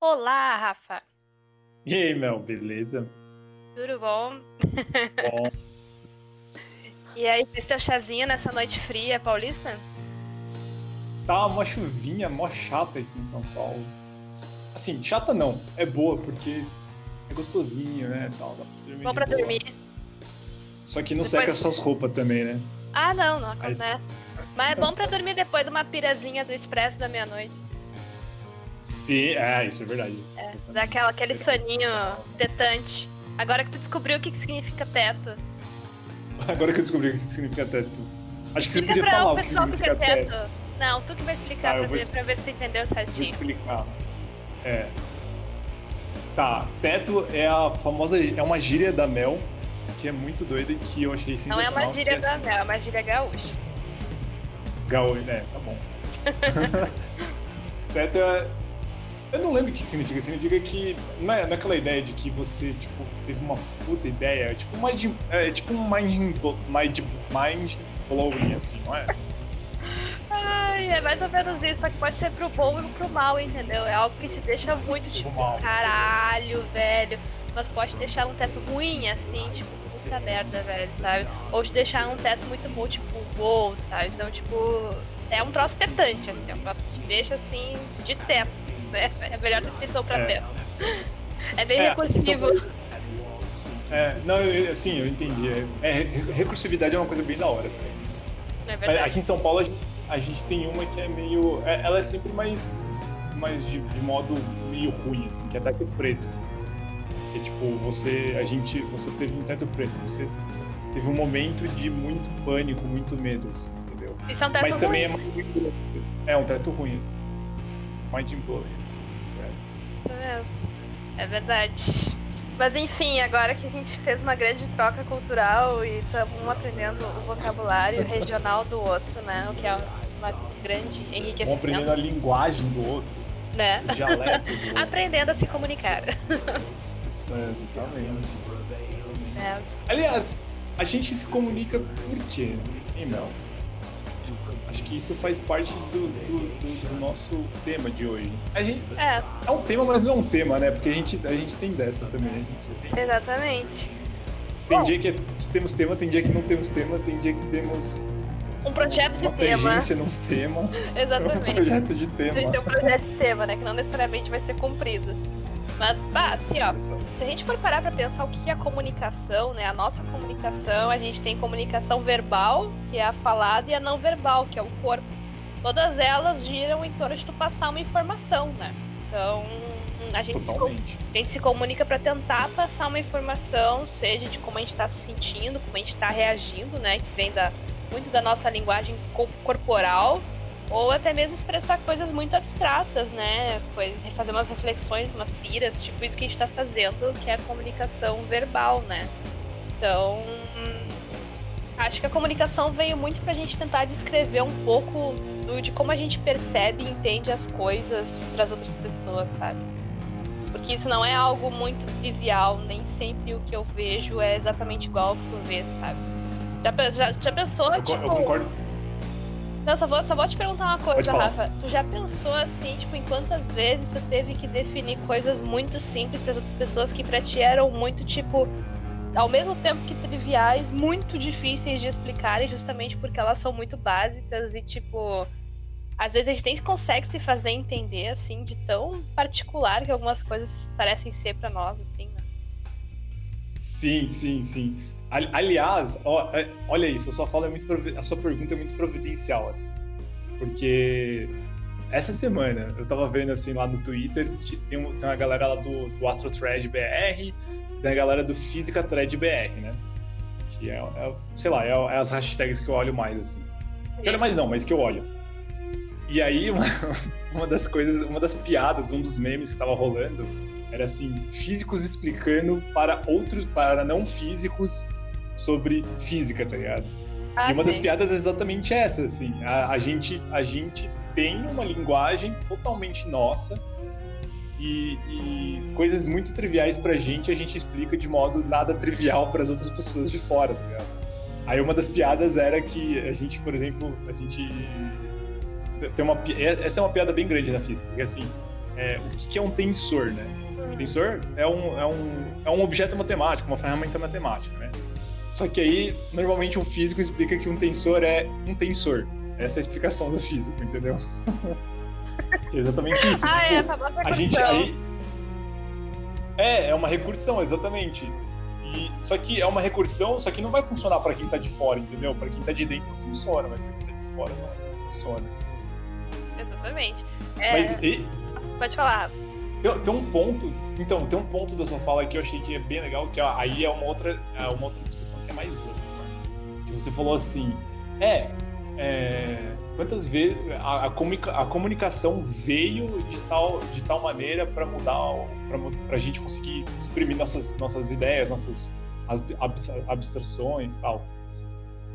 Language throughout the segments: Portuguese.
Olá, Rafa. E aí, Mel, beleza? Tudo bom? Bom, E aí, fez teu chazinho nessa noite fria paulista? tá uma chuvinha mó chata aqui em São Paulo. Assim, chata não, é boa porque é gostosinho, né, tal, dá pra dormir Bom pra boa. dormir. Só que não Depois- seca suas roupas também, né? Ah, não, não, Mas- né? Mas é bom pra dormir depois de uma pirazinha do expresso da meia-noite. Sim, é, isso é verdade. É, Exatamente. dá aquela, aquele soninho tetante. Agora que tu descobriu o que, que significa teto. Agora que eu descobri o que significa teto. Acho que você Explica podia pra falar o que o que significa é teto. teto. Não, tu que vai explicar Tá, pra, vou pra ver se tu entendeu Vou certinho. explicar. É. Tá, teto é a famosa. É uma gíria da Mel que é muito doida e que eu achei Não é sensacional. uma gíria que da assim, Mel, é uma gíria gaúcha. Gaúcho, é, tá bom. Teto é. Eu não lembro o que significa. Significa que. Não é, não é aquela ideia de que você, tipo, teve uma puta ideia. É tipo, mind, é tipo um mind, mind, mind blowing, assim, não é? Ai, é mais ou menos isso, só que pode ser pro bom e pro mal, entendeu? É algo que te deixa muito, tipo, caralho, velho. Mas pode deixar um teto ruim, assim, tipo, puta merda, velho, sabe? Ou te deixar um teto muito bom, tipo, wow, sabe? Então, tipo, é um troço tetante, assim, é um troço que te deixa, assim, de teto, né? É a melhor definição pra É. teto. É bem É, recursivo. É, não, eu, assim, eu entendi. É, é, recursividade é uma coisa bem da hora. É verdade. aqui em São Paulo a gente, a gente tem uma que é meio. é- ela é sempre mais. mais de, de modo meio ruim, assim, que é teto preto. Que é tipo, você. A gente. Você teve um teto preto, você teve um momento de muito pânico, muito medo, assim, entendeu? Isso é um teto Mas também ruim. é muito. É um teto ruim. Mind blowing, assim. é. Isso mesmo. É verdade. Mas enfim, agora que a gente fez uma grande troca cultural e estamos um aprendendo o vocabulário regional do outro, né? O que é uma grande enriquecimento, aprendendo a linguagem do outro, né? o dialeto do outro. Aprendendo a se comunicar. É, exatamente. né? Aliás, a gente se comunica por quê, hein, Mel? Acho que isso faz parte do, do- do- do nosso tema de hoje. A gente, É, é um tema, mas não é um tema, né? Porque a gente, a gente tem dessas também. A gente tem, exatamente. tem Bom. dia que, que temos tema, tem dia que não temos tema, tem dia que temos Um projeto de uma tema. tangência num tema, um Exatamente. projeto de A gente tem tema. um projeto de tema, né? Que não necessariamente vai ser cumprido. Mas, bah, assim, ó, se a gente for parar pra pensar o que é a comunicação, né? A nossa comunicação, a gente tem comunicação verbal, que é a falada, e a não verbal, que é o corpo. Todas elas giram em torno de tu passar uma informação, né? Então, a gente, se, a gente se comunica pra tentar passar uma informação, seja de como a gente tá se sentindo, como a gente tá reagindo, né? Que vem da, muito da nossa linguagem co- corporal, ou até mesmo expressar coisas muito abstratas, né? Coisa- Fazer umas reflexões, umas piras, tipo isso que a gente tá fazendo, que é a comunicação verbal, né? Então, acho que a comunicação veio muito pra gente tentar descrever um pouco do- de como a gente percebe e entende as coisas pras outras pessoas, sabe? Porque isso não é algo muito trivial, nem sempre o que eu vejo é exatamente igual ao que tu vê, sabe? Já, já, já pensou, Eu, tipo. eu concordo. Não, só vou, só vou te perguntar uma coisa. Rafa. Tu já pensou assim, tipo, em quantas vezes tu teve que definir coisas muito simples para outras pessoas que pra ti eram muito, tipo, ao mesmo tempo que triviais, muito difíceis de explicarem, justamente porque elas são muito básicas e, tipo, às vezes a gente nem consegue se fazer entender, assim, de tão particular que algumas coisas parecem ser pra nós, assim, né? Sim, sim, sim. Ali- Aliás, ó, é, olha isso, a sua fala é muito a sua pergunta é muito providencial, assim. Porque essa semana eu tava vendo assim lá no Twitter, tem, um- tem uma galera lá do, do Astro Thread BR, tem a galera do Física Thread BR, né? Que é, é, sei lá, é, é as hashtags que eu olho mais, assim. Que olho mais não, mas que eu olho. E aí, uma, uma das coisas, uma das piadas, um dos memes que tava rolando era assim, físicos explicando para outros, para não físicos sobre física, tá ligado? Ah, e uma das sim. piadas é exatamente essa, assim, a, a gente, a gente tem uma linguagem totalmente nossa e, e coisas muito triviais pra gente a gente explica de modo nada trivial para as outras pessoas de fora, tá ligado? Aí uma das piadas era que a gente, por exemplo, a gente tem uma essa é uma piada bem grande na física, porque assim, é, o que, que é um tensor, né? Um tensor é um, é, um, é um objeto matemático, uma ferramenta matemática, né? Só que aí, normalmente, o físico explica que um tensor é um tensor. Essa é a explicação do físico, entendeu? é exatamente isso. Ah, tipo, é, a gente aí. É, é uma recursão, exatamente. E, só que é uma recursão, só que não vai funcionar para quem tá de fora, entendeu? Para quem tá de dentro funciona, mas pra quem tá de fora não funciona. Exatamente. É... Mas e... Pode falar. Tem, tem, um ponto, então, tem um ponto da sua fala que eu achei que é bem legal, que ó, aí é uma outra, é uma outra discussão que é mais ampla. Né? Que você falou assim, é, é quantas vezes a, a, a, comunicação veio de tal, de tal maneira para mudar, para a gente conseguir exprimir nossas, nossas ideias, nossas abstrações tal.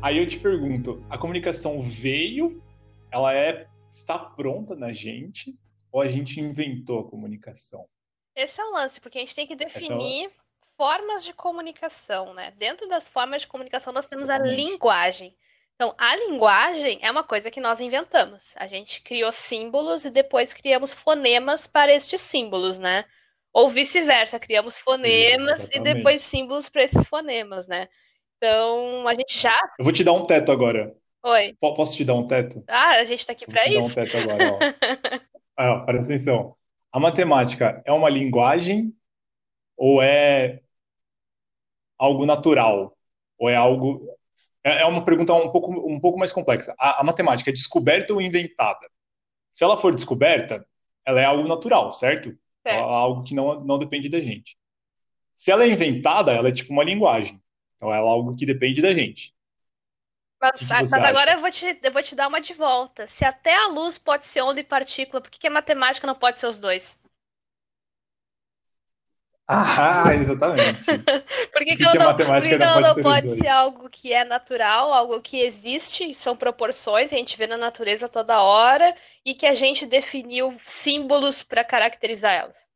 Aí eu te pergunto, a comunicação veio, ela é está pronta na gente ou a gente inventou a comunicação? Esse é o lance, porque a gente tem que é definir formas de comunicação, né? Dentro das formas de comunicação nós temos a linguagem. Então, a linguagem é uma coisa que nós inventamos. A gente criou símbolos e depois criamos fonemas para estes símbolos, né? Ou vice-versa, criamos fonemas e depois símbolos para esses fonemas, né? Então, a gente já. Eu vou te dar um teto agora. Oi. Posso te dar um teto? Ah, a gente está aqui para isso. Vou te dar um teto agora, ó. ah, presta atenção. A matemática é uma linguagem ou é algo natural? Ou é algo é, é uma pergunta um pouco, um pouco mais complexa. A, a, matemática é descoberta ou inventada? Se ela for descoberta, ela é algo natural, certo? É. algo que não, não depende da gente. Se ela é inventada, ela é tipo uma linguagem. Então ela é algo que depende da gente. Mas, que que mas agora eu vou, te, eu vou te dar uma de volta. Se até a luz pode ser onda e partícula, por que, que a matemática não pode ser os dois? Ah, exatamente. Por que, que, que, não, a matemática não, não pode, pode ser algo que é natural, algo que existe, são proporções, a gente vê na natureza toda hora, e que a gente definiu símbolos para caracterizar elas?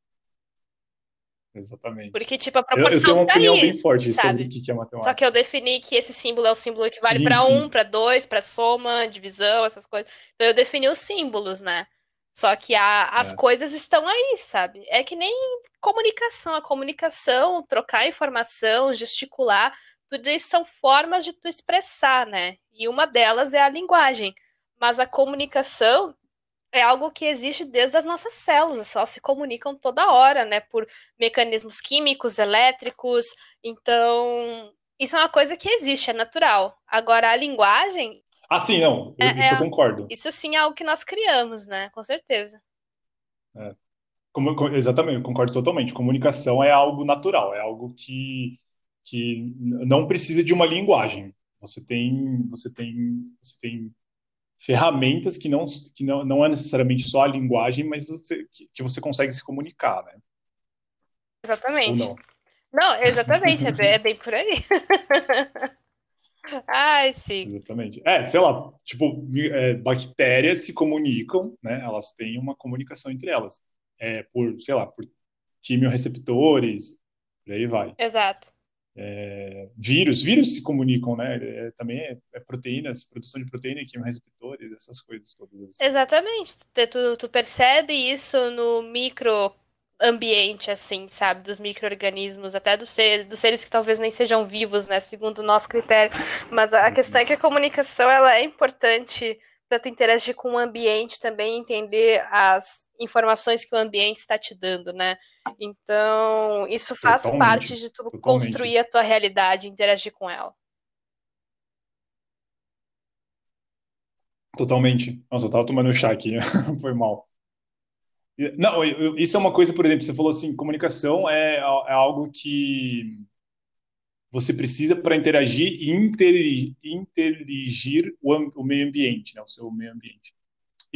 Exatamente. Porque, tipo, a proporção eu, eu tenho uma tá opinião aí, bem forte sabe? sobre o que é matemática. Só que eu defini que esse símbolo é o símbolo que vale para um, para dois, para soma, divisão, essas coisas. Então eu defini os símbolos, né? Só que a, as é. coisas estão aí, sabe? É que nem comunicação. A comunicação, trocar informação, gesticular, tudo isso são formas de tu expressar, né? E uma delas é a linguagem. Mas a comunicação é algo que existe desde as nossas células, elas se comunicam toda hora, né? Por mecanismos químicos, elétricos. Então, isso é uma coisa que existe, é natural. Agora, a linguagem ah, sim, não. Eu, é, isso eu é, concordo. Isso sim é algo que nós criamos, né? Com certeza. É. Como, exatamente, eu concordo totalmente. Comunicação é algo natural, é algo que, que não precisa de uma linguagem. Você tem, você tem, você tem ferramentas que não, que não, não é necessariamente só a linguagem, mas você, que, você consegue se comunicar, né? Exatamente. Não? não? exatamente, é bem, é bem por aí. Ai, sim. Exatamente. É, sei lá, tipo, é, bactérias se comunicam, né? Elas têm uma comunicação entre elas. É, por, sei lá, por quimioreceptores, por aí vai. Exato. É, vírus, vírus se comunicam, né? É, também é, é, proteínas, produção de proteína, quimioreceptores, essas coisas todas. Exatamente. Tu, tu percebe isso no micro ambiente, assim, sabe? Dos micro-organismos, até dos, dos seres que talvez nem sejam vivos, né? Segundo o nosso critério. Mas a questão é que a comunicação, ela é importante para tu interagir com o ambiente também, entender as informações que o ambiente está te dando, né? Então, isso faz totalmente, parte de tu totalmente. construir a tua realidade, interagir com ela. Totalmente. Nossa, eu tava tomando chá aqui, foi mal. Não, isso é uma coisa, por exemplo, você falou assim, comunicação é, é algo que você precisa para interagir e interligir o, o, meio ambiente, né, o seu meio ambiente.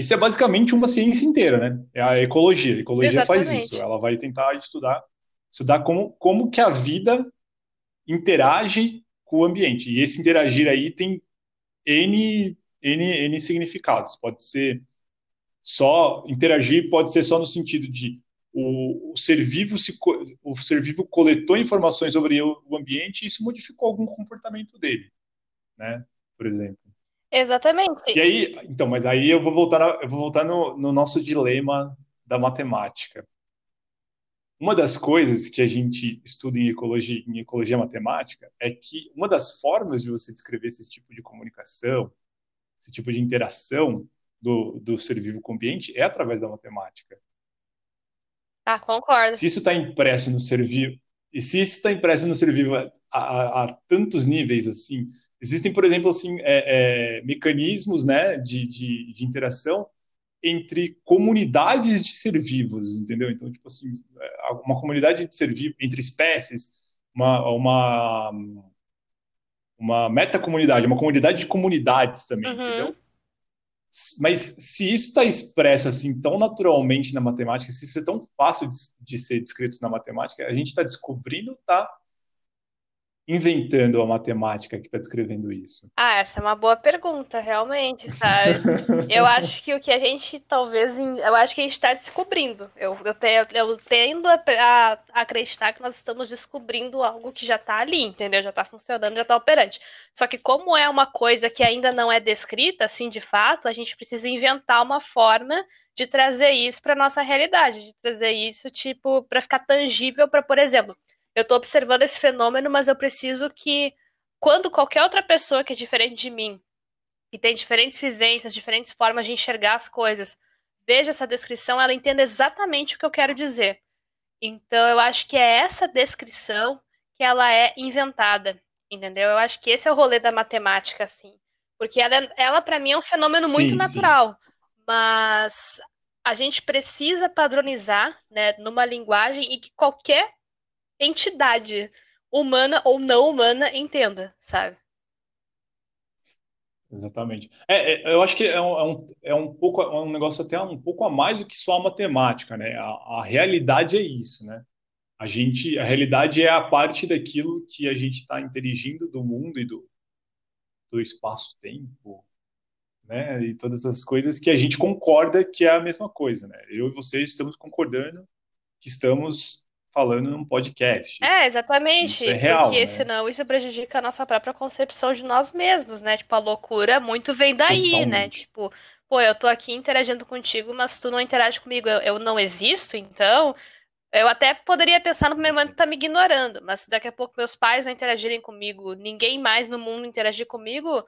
Isso é basicamente uma ciência inteira, né? É a ecologia. A ecologia Exatamente. faz isso. Ela vai tentar estudar, estudar como, como que a vida interage com o ambiente. E esse interagir aí tem N, N, N significados. Pode ser só interagir pode ser só no sentido de o, o ser vivo se o ser vivo coletou informações sobre o, o ambiente e isso modificou algum comportamento dele, né? Por exemplo. Exatamente. E aí, então, mas aí eu vou voltar, eu vou voltar no, no nosso dilema da matemática. Uma das coisas que a gente estuda em ecologia, em ecologia matemática é que uma das formas de você descrever esse tipo de comunicação, esse tipo de interação do, do ser vivo com o ambiente é através da matemática. Ah, concordo. Se isso está impresso no ser vivo, e se isso está impresso no ser vivo a, a, tantos níveis assim, existem, por exemplo, assim, é, é, mecanismos né, de, de, de interação entre comunidades de ser vivos, entendeu? Então, tipo assim, uma comunidade de ser vivo entre espécies, uma, uma, uma metacomunidade, uma comunidade de comunidades também, uhum. entendeu? Mas se isso está expresso assim tão naturalmente na matemática, se isso é tão fácil de, de ser descrito na matemática, a gente está descobrindo, tá inventando a matemática que está descrevendo isso? Ah, essa é uma boa pergunta, realmente, sabe? eu acho que o que a gente talvez. Eu acho que a gente está descobrindo. Eu, eu, te, eu tendo a, a, acreditar que nós estamos descobrindo algo que já está ali, entendeu? Já está funcionando, já está operante. Só que, como é uma coisa que ainda não é descrita, assim, de fato, a gente precisa inventar uma forma de trazer isso para nossa realidade, de trazer isso, tipo, para ficar tangível, para, por exemplo eu estou observando esse fenômeno, mas eu preciso que, quando qualquer outra pessoa que é diferente de mim, que tem diferentes vivências, diferentes formas de enxergar as coisas, veja essa descrição, ela entenda exatamente o que eu quero dizer. Então, eu acho que é essa descrição que ela é inventada, entendeu? Eu acho que esse é o rolê da matemática, assim. Porque ela, é, ela para mim, é um fenômeno muito sim, natural. Sim. Mas a gente precisa padronizar, né, numa linguagem e que qualquer entidade humana ou não humana entenda, sabe? Exatamente. É, é, eu acho que é um, é um, é um pouco é um negócio até um pouco a mais do que só a matemática, né? A, a realidade é isso, né? A gente, a realidade é a parte daquilo que a gente está interagindo do mundo e do, do espaço-tempo, né? E todas as coisas que a gente concorda que é a mesma coisa, né? Eu e vocês estamos concordando que estamos falando num podcast. É, exatamente. Isso é real, porque né? senão isso prejudica a nossa própria concepção de nós mesmos, né? Tipo, a loucura muito vem daí, né? Totalmente. né? Tipo, pô, eu tô aqui interagindo contigo, mas tu não interage comigo, eu, eu não existo, então. Eu até poderia pensar no primeiro momento que tá me ignorando, mas se daqui a pouco meus pais não interagirem comigo, ninguém mais no mundo interagir comigo,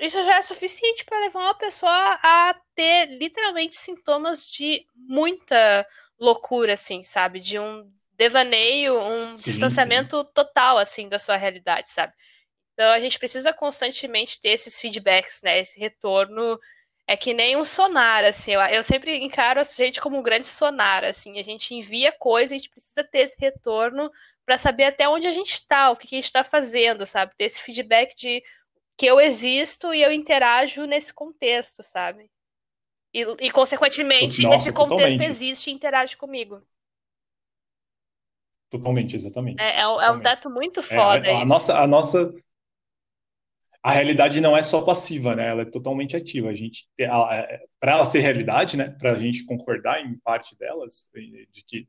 isso já é suficiente para levar uma pessoa a ter literalmente sintomas de muita loucura, assim, sabe? De um devaneio, um sim, distanciamento sim. total, assim, da sua realidade, sabe? Então a gente precisa constantemente ter esses feedbacks, né? Esse retorno é que nem um sonar, assim. Eu, eu sempre encaro a gente como um grande sonar, assim. A gente envia coisa, a gente precisa ter esse retorno para saber até onde a gente está, o que, que a gente está fazendo, sabe? Ter esse feedback de que eu existo e eu interajo nesse contexto, sabe? E, e consequentemente, Nossa, esse contexto totalmente. existe e interage comigo. Totalmente, exatamente. É, é, é um dado muito foda. É, a, a nossa, a nossa. A realidade não é só passiva, né? Ela é totalmente ativa. A gente, é, para ela ser realidade, né? Para a gente concordar em parte delas, de que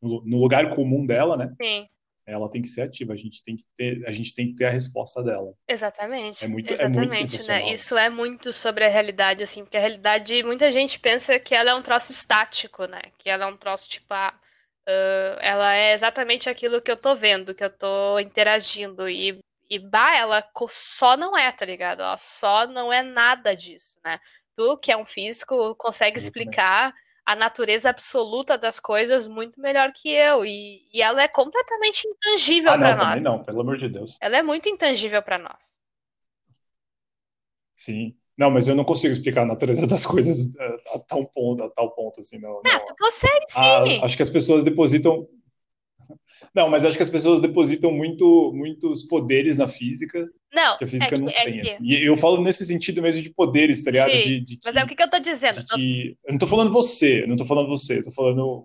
no, no lugar comum dela, né? Sim ela tem que ser ativa, a gente tem que ter, a gente tem que ter a resposta dela. Exatamente. É muito, exatamente, é muito né? Isso é muito sobre a realidade, assim, porque a realidade, muita gente pensa que ela é um troço estático, né? Que ela é um troço tipo, ah, Uh, ela é exatamente aquilo que eu tô vendo, que eu tô interagindo. E, e bah, ela só não é, tá ligado? Ela só não é nada disso, né? Tu, que é um físico, consegue explicar a natureza absoluta das coisas muito melhor que eu. E, e ela é completamente intangível ah, para nós. Não, pelo amor de Deus. Ela é muito intangível para nós. Sim. Não, mas eu não consigo explicar a natureza das coisas a, a tal ponto, a tal ponto, assim, não. Ah, tu consegue sim. A, acho que as pessoas depositam. Não, mas acho que as pessoas depositam muito, muitos poderes na física. Não, que a física é que, não é tem. Que... Assim. E eu falo nesse sentido mesmo de poderes, tá ligado? De, de mas é o que, que eu tô dizendo. Que... Eu não tô falando você, eu não tô falando você, eu tô falando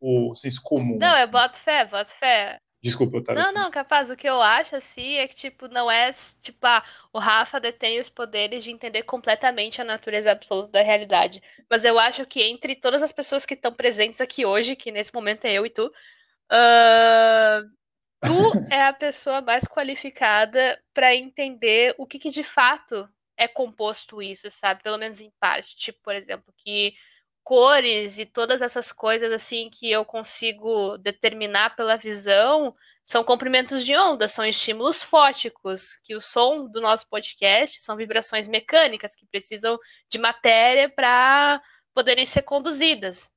o senso comum. Não, assim. eu boto fé, boto fé. Desculpa, tá? Não, não, capaz. O que eu acho, assim, é que, tipo, não é, tipo, ah, o Rafa detém os poderes de entender completamente a natureza absoluta da realidade. Mas eu acho que entre todas as pessoas que estão presentes aqui hoje, que nesse momento é eu e tu, uh, tu é a pessoa mais qualificada para entender o que, que de fato é composto isso, sabe? Pelo menos em parte. Tipo, por exemplo, que cores e todas essas coisas assim que eu consigo determinar pela visão são comprimentos de onda, são estímulos fóticos, que o som do nosso podcast são vibrações mecânicas que precisam de matéria para poderem ser conduzidas.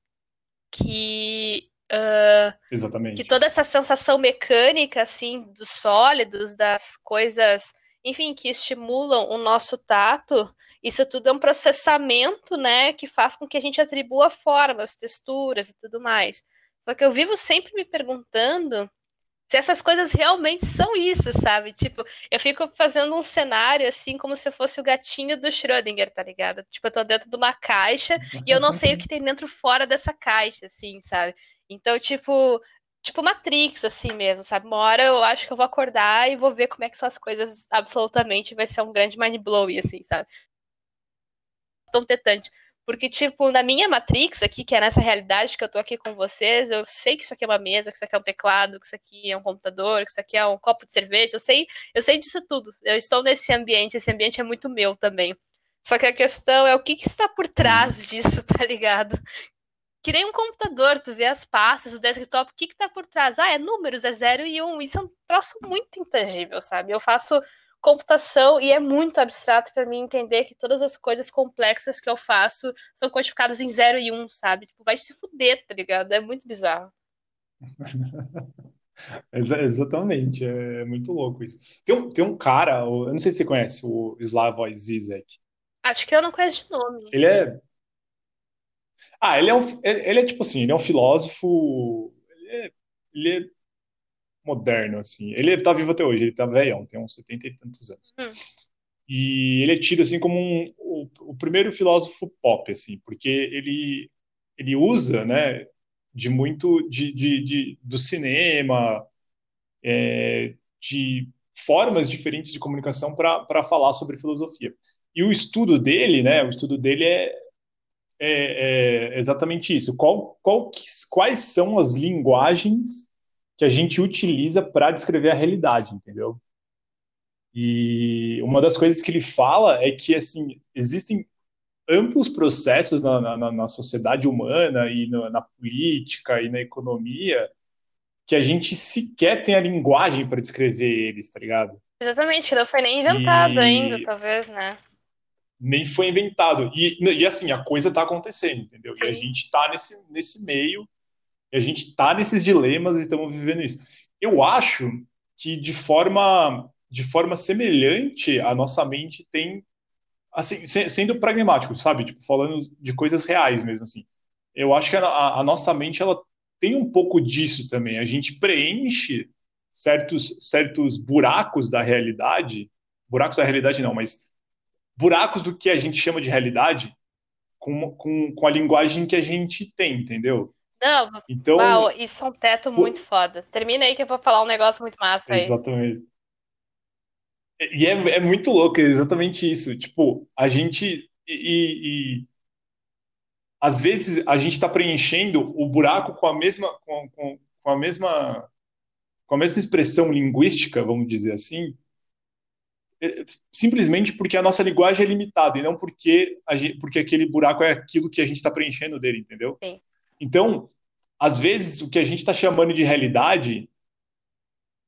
Que uh, Exatamente. Que toda essa sensação mecânica assim dos sólidos, das coisas, enfim, que estimulam o nosso tato, isso tudo é um processamento, né, que faz com que a gente atribua formas, texturas e tudo mais. Só que eu vivo sempre me perguntando se essas coisas realmente são isso, sabe? Tipo, eu fico fazendo um cenário assim como se eu fosse o gatinho do Schrödinger, tá ligado? Tipo, eu tô dentro de uma caixa e eu não sei o que tem dentro fora dessa caixa, assim, sabe? Então, tipo, tipo Matrix, assim mesmo, sabe? Uma hora eu acho que eu vou acordar e vou ver como é que são as coisas absolutamente, vai ser um grande mind blowing, assim, sabe? Tão tetante. Porque, tipo, na minha Matrix aqui, que é nessa realidade que eu tô aqui com vocês, eu sei que isso aqui é uma mesa, que isso aqui é um teclado, que isso aqui é um computador, que isso aqui é um copo de cerveja, eu sei, eu sei disso tudo. Eu estou nesse ambiente, esse ambiente é muito meu também. Só que a questão é o que, que está por trás disso, tá ligado? Que nem um computador, tu vê as pastas, o desktop, o que que tá por trás? Ah, é números, é zero e um. Isso é um troço muito intangível, sabe? Eu faço computação e é muito abstrato para mim entender que todas as coisas complexas que eu faço são quantificadas em 0 e 1, um, sabe? Tipo, vai se fuder, tá ligado? É muito bizarro. Exatamente, é muito louco isso. Tem um, tem um cara, eu não sei se você conhece o Slavoj Zizek. Acho que eu não conheço de nome. Ele é. Ah, ele é um. Ele é tipo assim, ele é um filósofo. Ele é, ele é moderno, assim. Ele tá vivo até hoje, ele tá velhão, tem uns 70 e tantos anos. Hum. E ele é tido, assim, como um, o, o, primeiro filósofo pop, assim, porque ele, ele usa, né, de muito de, de, de do cinema, é, de formas diferentes de comunicação para falar sobre filosofia. E o estudo dele, né, o estudo dele é, é, é exatamente isso. Qual, qual, quais são as linguagens que a gente utiliza para descrever a realidade, entendeu? E uma das coisas que ele fala é que assim existem amplos processos na, na, na sociedade humana e no, na política e na economia que a gente sequer tem a linguagem para descrever eles, tá ligado? Exatamente, não foi nem inventado e... ainda, talvez, né? Nem foi inventado. E, e assim, a coisa está acontecendo, entendeu? Sim. E a gente está nesse, nesse meio e a gente está nesses dilemas e estamos vivendo isso. Eu acho que de forma de forma semelhante a nossa mente tem assim sendo pragmático, sabe, tipo falando de coisas reais mesmo assim. Eu acho que a, a nossa mente ela tem um pouco disso também. A gente preenche certos certos buracos da realidade, buracos da realidade não, mas buracos do que a gente chama de realidade com, com, com a linguagem que a gente tem, entendeu? Não, então, uau, isso é um teto muito foda. Termina aí que eu vou falar um negócio muito massa aí. Exatamente. E é, é muito louco, é exatamente isso. Tipo, a gente. E, e às vezes a gente está preenchendo o buraco com a mesma. Com, com, com, a mesma com a mesma expressão linguística, vamos dizer assim, é, simplesmente porque a nossa linguagem é limitada e não porque, gente, porque aquele buraco é aquilo que a gente está preenchendo dele, entendeu? Sim. Então, às vezes, o que a gente está chamando de realidade,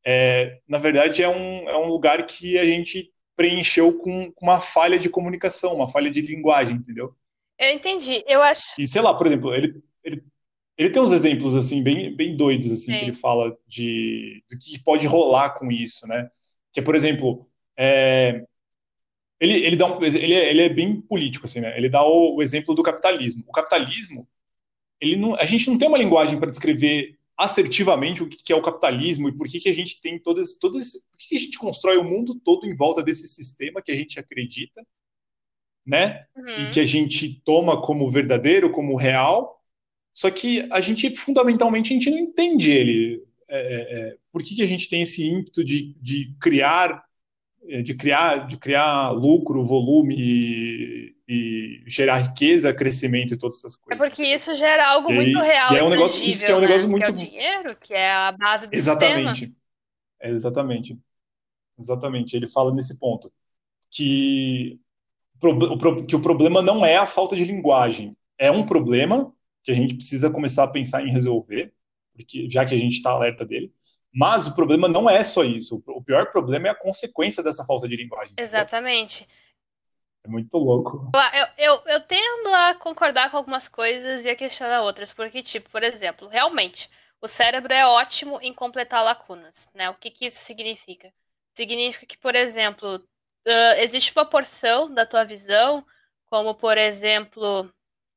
é, na verdade, é um, é um lugar que a gente preencheu com, com uma falha de comunicação, uma falha de linguagem, entendeu? Eu entendi. Eu acho. E sei lá, por exemplo, ele, ele, ele tem uns exemplos assim bem, bem doidos assim Sim. que ele fala de do que pode rolar com isso, né? Que é, por exemplo, é, ele, ele dá um, ele, é, ele é bem político assim, né? Ele dá o, o exemplo do capitalismo. O capitalismo ele não, a gente não tem uma linguagem para descrever assertivamente o que é o capitalismo e por que, que a gente tem todas, todas por que, que a gente constrói o mundo todo em volta desse sistema que a gente acredita, né? Uhum. E que a gente toma como verdadeiro, como real. Só que a gente, fundamentalmente, a gente não entende ele. É, é, é por que, que a gente tem esse ímpeto de, de criar é, de criar de criar lucro, volume e, gerar riqueza, crescimento e todas essas coisas. É porque isso gera algo e, muito real. E é um negócio, isso que é um negócio né? muito. Que é o dinheiro, que é a base do exatamente. sistema. É, exatamente. Exatamente. Ele fala nesse ponto que, que o problema não é a falta de linguagem. é um problema que a gente precisa começar a pensar em resolver, porque já que a gente está alerta dele. Mas o problema não é só isso. O pior problema é a consequência dessa falta de linguagem. Exatamente. É muito louco. Eu, eu, eu tendo a concordar com algumas coisas e a questionar outras, porque, tipo, por exemplo, realmente, o cérebro é ótimo em completar lacunas, né? O que, que isso significa? Significa que, por exemplo, uh, existe uma porção da tua visão, como, por exemplo,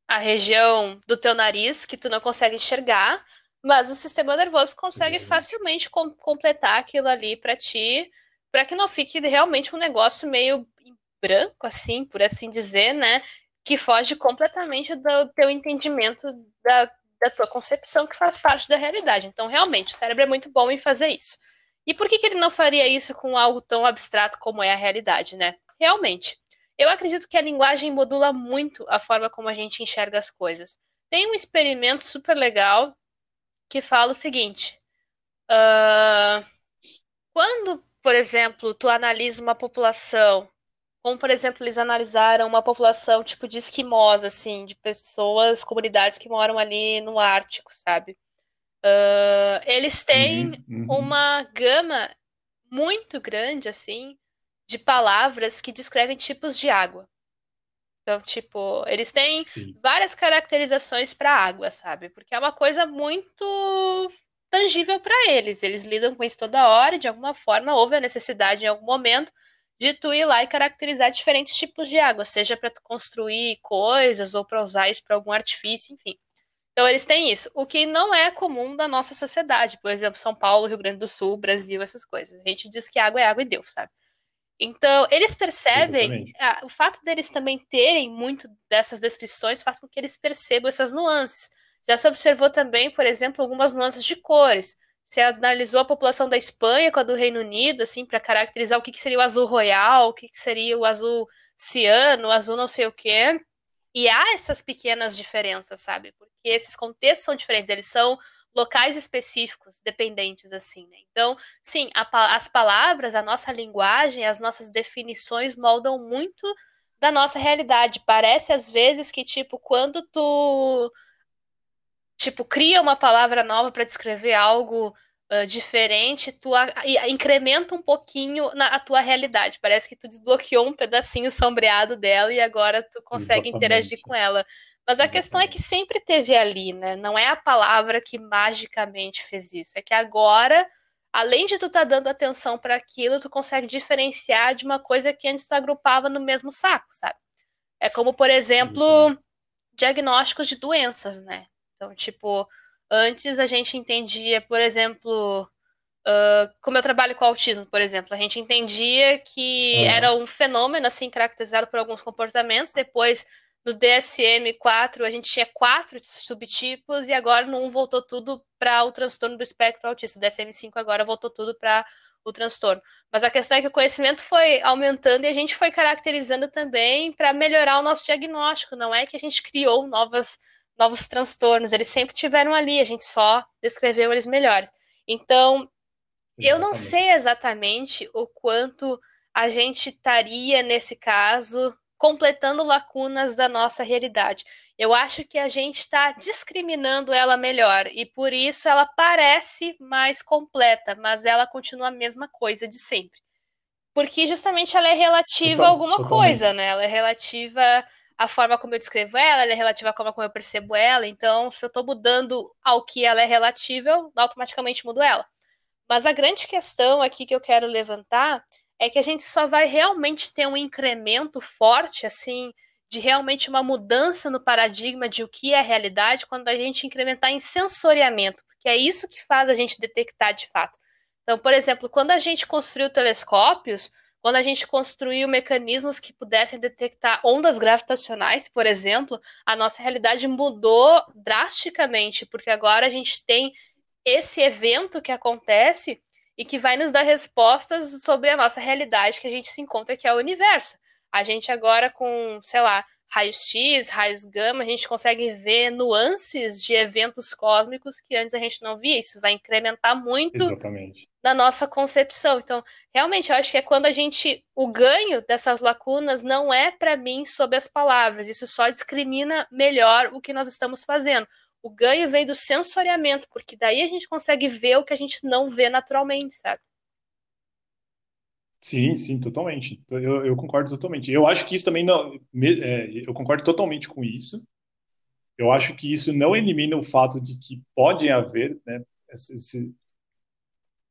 a região do teu nariz, que tu não consegue enxergar, mas o sistema nervoso consegue Exatamente. facilmente com completar aquilo ali para ti, para que não fique realmente um negócio meio branco, assim, por assim dizer, né? Que foge completamente do teu entendimento da, da tua concepção, que faz parte da realidade. Então, realmente, o cérebro é muito bom em fazer isso. E por que, que ele não faria isso com algo tão abstrato como é a realidade, né? Realmente, eu acredito que a linguagem modula muito a forma como a gente enxerga as coisas. Tem um experimento super legal que fala o seguinte: uh, quando, por exemplo, tu analisa uma população, como por exemplo eles analisaram uma população tipo de esquimós, assim, de pessoas, comunidades que moram ali no Ártico, sabe? Uh, eles têm uhum, uhum. uma gama muito grande, assim, de palavras que descrevem tipos de água. Então, tipo, eles têm Sim. várias caracterizações para água, sabe? Porque é uma coisa muito tangível para eles. Eles lidam com isso toda hora e, de alguma forma, houve a necessidade em algum momento de tu ir lá e caracterizar diferentes tipos de água, seja para construir coisas ou para usar isso para algum artifício, enfim. Então, eles têm isso. O que não é comum da nossa sociedade. Por exemplo, São Paulo, Rio Grande do Sul, Brasil, essas coisas. A gente diz que água é água e deu, sabe? Então, eles percebem, a, o fato deles também terem muito dessas descrições faz com que eles percebam essas nuances. Já se observou também, por exemplo, algumas nuances de cores. Você analisou a população da Espanha com a do Reino Unido, assim, para caracterizar o que, que, seria o azul royal, o que, que seria o azul ciano, o azul não sei o quê. E há essas pequenas diferenças, sabe? Porque esses contextos são diferentes, eles são locais específicos, dependentes, assim, né? Então, sim, a, as palavras, a nossa linguagem, as nossas definições moldam muito da nossa realidade. Parece, às vezes, que, tipo, quando tu, tipo, cria uma palavra nova para descrever algo uh, diferente, tu a, a, incrementa um pouquinho na a tua realidade. Parece que tu desbloqueou um pedacinho sombreado dela e agora tu consegue Exatamente. interagir com ela. Mas a questão é que sempre teve ali, né? Não é a palavra que magicamente fez isso. É que agora, além de tu estar tá dando atenção para aquilo, tu consegue diferenciar de uma coisa que antes tu agrupava no mesmo saco, sabe? É como, por exemplo, diagnósticos de doenças, né? Então, tipo, antes a gente entendia, por exemplo, uh, como eu trabalho com autismo, por exemplo, a gente entendia que uhum. era um fenômeno, assim, caracterizado por alguns comportamentos, depois no DSM-4 a gente tinha quatro subtipos e agora no 1 voltou tudo para o transtorno do espectro autista. O DSM-5 agora voltou tudo para o transtorno. Mas a questão é que o conhecimento foi aumentando e a gente foi caracterizando também para melhorar o nosso diagnóstico. Não é que a gente criou novas, novos transtornos, eles sempre tiveram ali, a gente só descreveu eles melhores. Então, exatamente. eu não sei exatamente o quanto a gente estaria nesse caso completando lacunas da nossa realidade. Eu acho que a gente está discriminando ela melhor e por isso ela parece mais completa, mas ela continua a mesma coisa de sempre. Porque justamente ela é relativa Total, a alguma totalmente. coisa, né? Ela é relativa à forma como eu descrevo ela, ela é relativa à forma como eu percebo ela. Então, se eu estou mudando ao que ela é relativa, eu automaticamente mudo ela. Mas a grande questão aqui que eu quero levantar é que a gente só vai realmente ter um incremento forte, assim, de realmente uma mudança no paradigma de o que é realidade quando a gente incrementar em sensoriamento, porque é isso que faz a gente detectar de fato. Então, por exemplo, quando a gente construiu telescópios, quando a gente construiu mecanismos que pudessem detectar ondas gravitacionais, por exemplo, a nossa realidade mudou drasticamente, porque agora a gente tem esse evento que acontece e que vai nos dar respostas sobre a nossa realidade que a gente se encontra, que é o universo. A gente agora com, sei lá, raios-x, raios gama, a gente consegue ver nuances de eventos cósmicos que antes a gente não via. Isso vai incrementar muito Exatamente. na nossa concepção. Então, realmente, eu acho que é quando a gente. O ganho dessas lacunas não é para mim sobre as palavras, isso só discrimina melhor o que nós estamos fazendo. O ganho vem do sensoriamento, porque daí a gente consegue ver o que a gente não vê naturalmente, sabe? Sim, sim, totalmente. Eu, eu concordo totalmente. Eu acho que isso também não. É, eu concordo totalmente com isso. Eu acho que isso não elimina o fato de que podem haver né, esses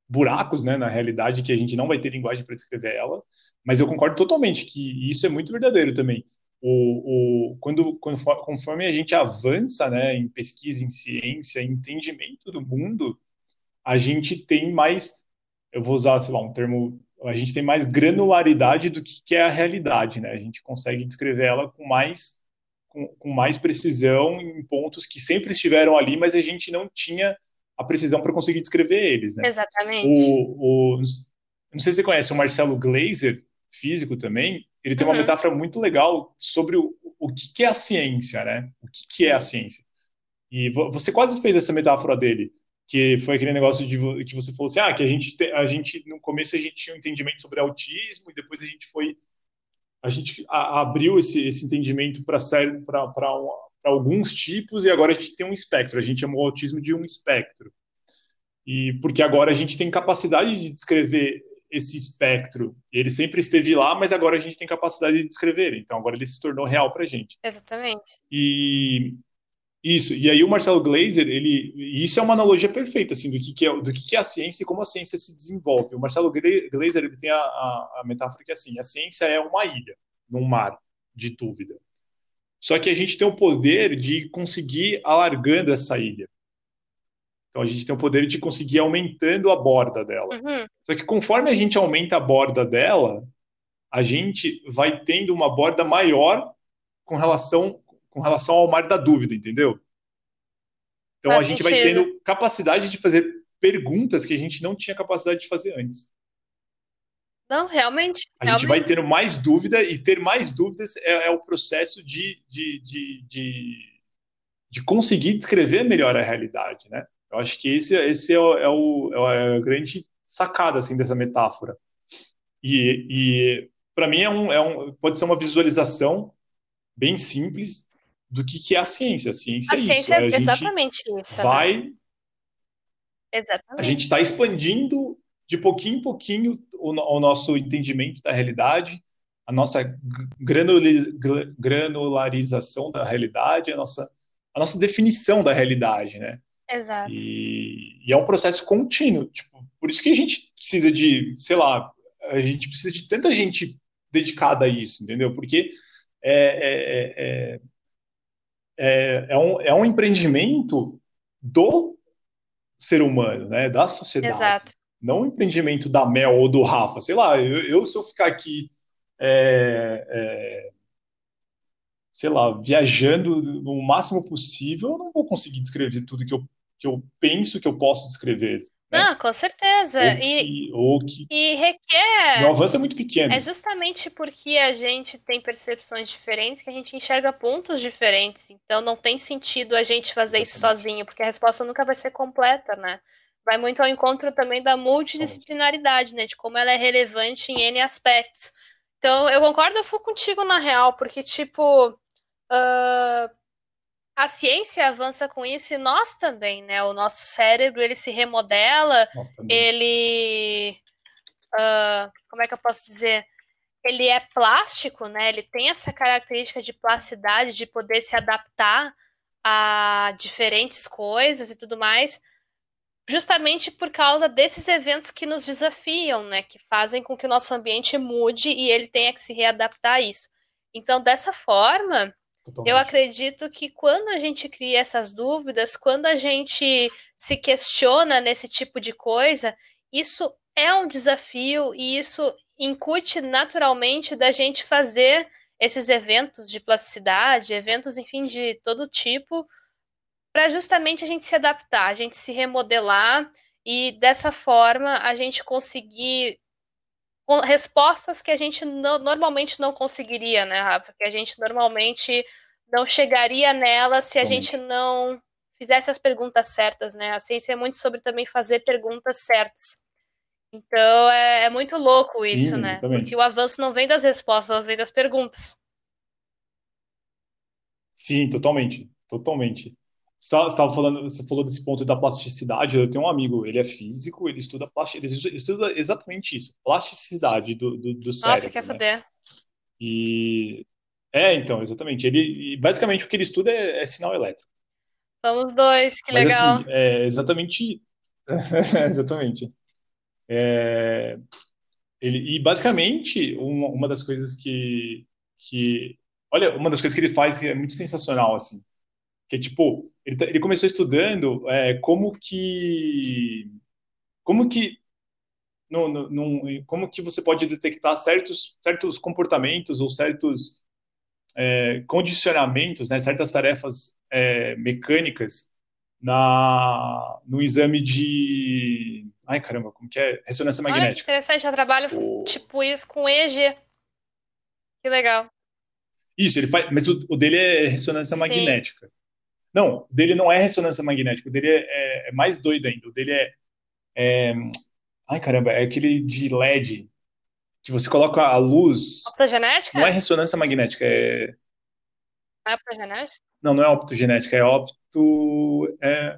buracos né, na realidade que a gente não vai ter linguagem para descrever ela, mas eu concordo totalmente que isso é muito verdadeiro também. O, o, quando, conforme a gente avança né, em pesquisa, em ciência, em entendimento do mundo, a gente tem mais, eu vou usar, sei lá, um termo a gente tem mais granularidade do que, que é a realidade, né? A gente consegue descrever ela com mais, com, com, mais precisão em pontos que sempre estiveram ali, mas a gente não tinha a precisão para conseguir descrever eles, né? Exatamente. O, o, não sei se você conhece o Marcelo Glazer, físico também, ele tem uma uhum. metáfora muito legal sobre o, o que, que é a ciência, né? O que, que é a ciência. E você quase fez essa metáfora dele que foi aquele negócio de que você falou assim, ah, que a gente, a gente no começo a gente tinha um entendimento sobre autismo e depois a gente foi a gente a, abriu esse, esse entendimento para para alguns tipos e agora a gente tem um espectro, a gente chamou o autismo de um espectro. E porque agora a gente tem capacidade de descrever esse espectro. Ele sempre esteve lá, mas agora a gente tem capacidade de descrever. Então agora ele se tornou real para a gente. Exatamente. E isso, e aí o Marcelo Glazer, ele, isso é uma analogia perfeita, assim, do que, que é, do que, que é a ciência e como a ciência se desenvolve. O Marcelo Glazer, ele tem a, a, a metáfora que é assim, a ciência é uma ilha num mar de dúvida. Só que a gente tem o poder de conseguir alargando essa ilha. Então a gente tem o poder de conseguir aumentando a borda dela. Uhum. Só que conforme a gente aumenta a borda dela, a gente vai tendo uma borda maior com relação com relação ao mar da dúvida, entendeu? Então Faz a gente sentido. vai tendo capacidade de fazer perguntas que a gente não tinha capacidade de fazer antes. Não, realmente. A realmente. gente vai tendo mais dúvida e ter mais dúvidas é, é o processo de, de, de, de, de conseguir descrever melhor a realidade, né? Eu acho que esse, esse é, o, é, o, é a grande sacada assim, dessa metáfora. E, e para mim é um, é um, pode ser uma visualização bem simples do que, que é a ciência. A ciência a é ciência isso. É, é exatamente isso. Né? Vai. Né? Exatamente. A gente está expandindo de pouquinho em pouquinho o, o, nosso entendimento da realidade, a nossa granularização da realidade, a nossa, a nossa definição da realidade, né? Exato. E, e, é um processo contínuo. Tipo, por isso que a gente precisa de, sei lá, a gente precisa de tanta gente dedicada a isso, entendeu? Porque é, é, é, é, é, um, é um empreendimento do ser humano, né? Da sociedade. Exato. Não um empreendimento da Mel ou do Rafa. Sei lá, eu, eu se eu ficar aqui, é, é, sei lá, viajando no máximo possível, eu não vou conseguir descrever tudo que eu, que eu penso que eu posso descrever. Né? Não, com certeza. Ou que, ou que... E requer. O avanço é muito pequeno. É justamente porque a gente tem percepções diferentes que a gente enxerga pontos diferentes. Então não tem sentido a gente fazer Exatamente. isso sozinho, porque a resposta nunca vai ser completa, né? Vai muito ao encontro também da multidisciplinaridade, né? De como ela é relevante em N aspectos. Então, eu concordo, eu fui contigo na real, porque, tipo. Uh a ciência avança com isso e nós também, né? O nosso cérebro ele se remodela, ele, uh, como é que eu posso dizer? Ele é plástico, né? Ele tem essa característica de plasticidade, de poder se adaptar a diferentes coisas e tudo mais, justamente por causa desses eventos que nos desafiam, né? Que fazem com que o nosso ambiente mude e ele tenha que se readaptar a isso. Então, dessa forma, Totalmente. Eu acredito que quando a gente cria essas dúvidas, quando a gente se questiona nesse tipo de coisa, isso é um desafio e isso incute naturalmente da gente fazer esses eventos de plasticidade, eventos, enfim, de todo tipo, para justamente a gente se adaptar, a gente se remodelar e dessa forma a gente conseguir respostas que a gente no, normalmente não conseguiria, né, Rafa? Que a gente normalmente não chegaria nela se a gente não fizesse as perguntas certas, né? A ciência é muito sobre também fazer perguntas certas. Então é, é muito louco Sim, isso, né? exatamente. Porque o avanço não vem das respostas, vem das perguntas. Sim, totalmente, totalmente. Você estava falando, você falou desse ponto da plasticidade. Eu tenho um amigo, ele é físico, ele estuda ele estuda exatamente isso, plasticidade do, do, do cérebro. Nossa, quer né? foder. E é, então, exatamente. Ele basicamente o que ele estuda é, é sinal elétrico. Somos dois, que Mas legal. assim, é exatamente, exatamente. É, ele, e basicamente uma, uma das coisas que, que, olha, uma das coisas que ele faz que é muito sensacional assim, que tipo, ele, tá- ele começou estudando é, como que, como que no, no, num- como que você pode detectar certos, certos comportamentos ou certos é, condicionamentos, né, certas tarefas é, mecânicas na, no exame de. Ai, caramba, como que é? Ressonância magnética. interessante, eu trabalho tipo isso com EG. Que legal. Isso, ele faz, mas o, o dele é ressonância Sim. magnética. Não, o dele não é ressonância magnética, o dele é, é- é mais doido ainda. O dele é, é- Ai, caramba, é aquele de LED, que você coloca a luz. Optogenética? Não é ressonância magnética, é. Não é optogenética? Não, não é optogenética, é opto. É...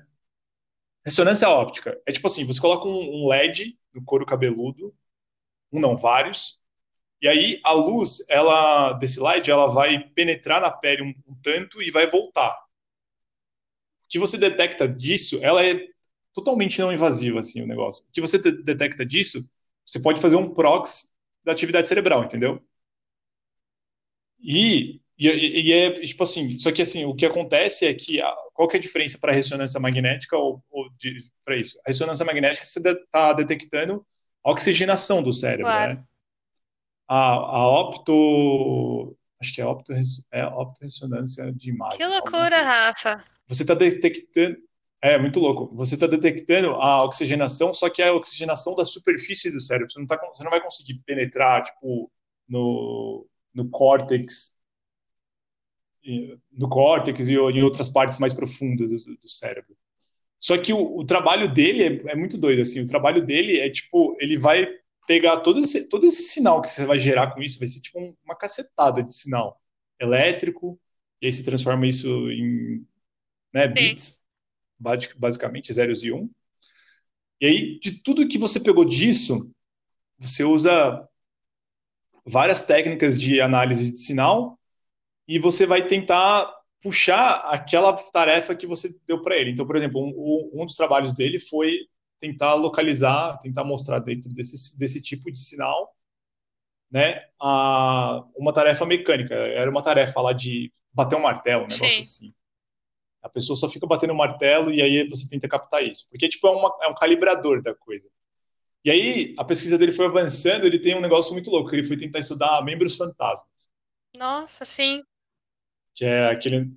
Ressonância óptica. É tipo assim, você coloca um, um LED no couro cabeludo, um não, vários, e aí a luz, ela desse LED, ela vai penetrar na pele um, um tanto e vai voltar. Que você detecta disso, ela é totalmente não invasiva, assim, o negócio. O que você de- detecta disso, você pode fazer um proxy da atividade cerebral, entendeu? E, e, e é tipo assim, só que assim, o que acontece é que a, qual que é a diferença para a ressonância magnética ou, ou para isso? A ressonância magnética você está detectando a oxigenação do cérebro, Claro. né? A, a opto, acho que é opto, é optoressonância de imagem. Que loucura, coisa. Rafa. Você está detectando, é muito louco. Você está detectando a oxigenação, só que é a oxigenação da superfície do cérebro. Você não, tá, você não vai conseguir penetrar, tipo, no, no córtex, no córtex e em outras partes mais profundas do, do cérebro. Só que o, o trabalho dele é, é muito doido, assim. O trabalho dele é, tipo, ele vai pegar todo esse, todo esse sinal que você vai gerar com isso, vai ser, tipo, um- uma cacetada de sinal elétrico, e aí se transforma isso em né, bits, basi- basicamente, zeros e um. E aí, de tudo que você pegou disso, você usa várias técnicas de análise de sinal e você vai tentar puxar aquela tarefa que você deu para ele. Então, por exemplo, um, um dos trabalhos dele foi tentar localizar, tentar mostrar dentro desse, desse tipo de sinal, né, a, uma tarefa mecânica. Era uma tarefa lá de bater um martelo, um negócio Sim. assim. A pessoa só fica batendo o martelo e aí você tenta captar isso. Porque, tipo, é, uma, é um calibrador da coisa. E aí, a pesquisa dele foi avançando, ele tem um negócio muito louco, ele foi tentar estudar membros fantasmas, Nossa, sim. que é aquele,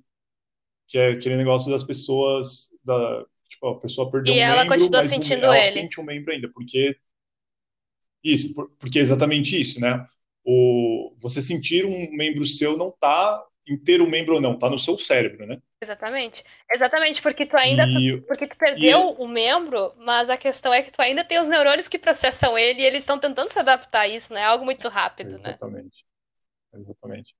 que é aquele negócio das pessoas, da, tipo, a pessoa perdeu E um ela membro, continua mas sentindo ela ele. sente um membro ainda, porque... Isso, por- porque é exatamente isso, né? O, você sentir um membro seu não tá inteiro membro ou não, tá no seu cérebro, né? Exatamente. Exatamente, porque tu ainda. E, Porque tu perdeu o membro, mas a questão é que tu ainda tem os neurônios que processam ele e eles estão tentando se adaptar a isso, né? É algo muito rápido, né? Exatamente. Exatamente.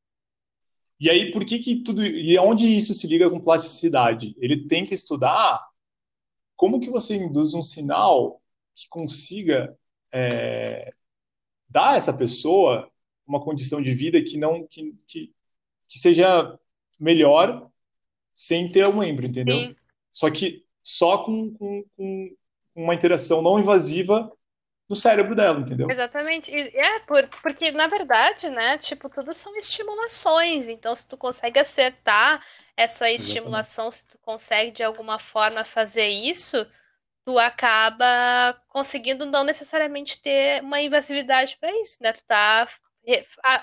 E aí, por que que tudo. E onde isso se liga com plasticidade? Ele tenta estudar como que você induz um sinal que consiga é, dar a essa pessoa uma condição de vida que não que, que, que seja melhor sem ter um membro, entendeu? Sim. Só que só com, com, com uma interação não invasiva no cérebro dela, entendeu? Exatamente. E- É, por, porque na verdade, né, tipo, tudo são estimulações. Então, se tu consegue acertar essa estimulação, se tu consegue de alguma forma fazer isso, tu acaba conseguindo não necessariamente ter uma invasividade para isso, né? Tu tá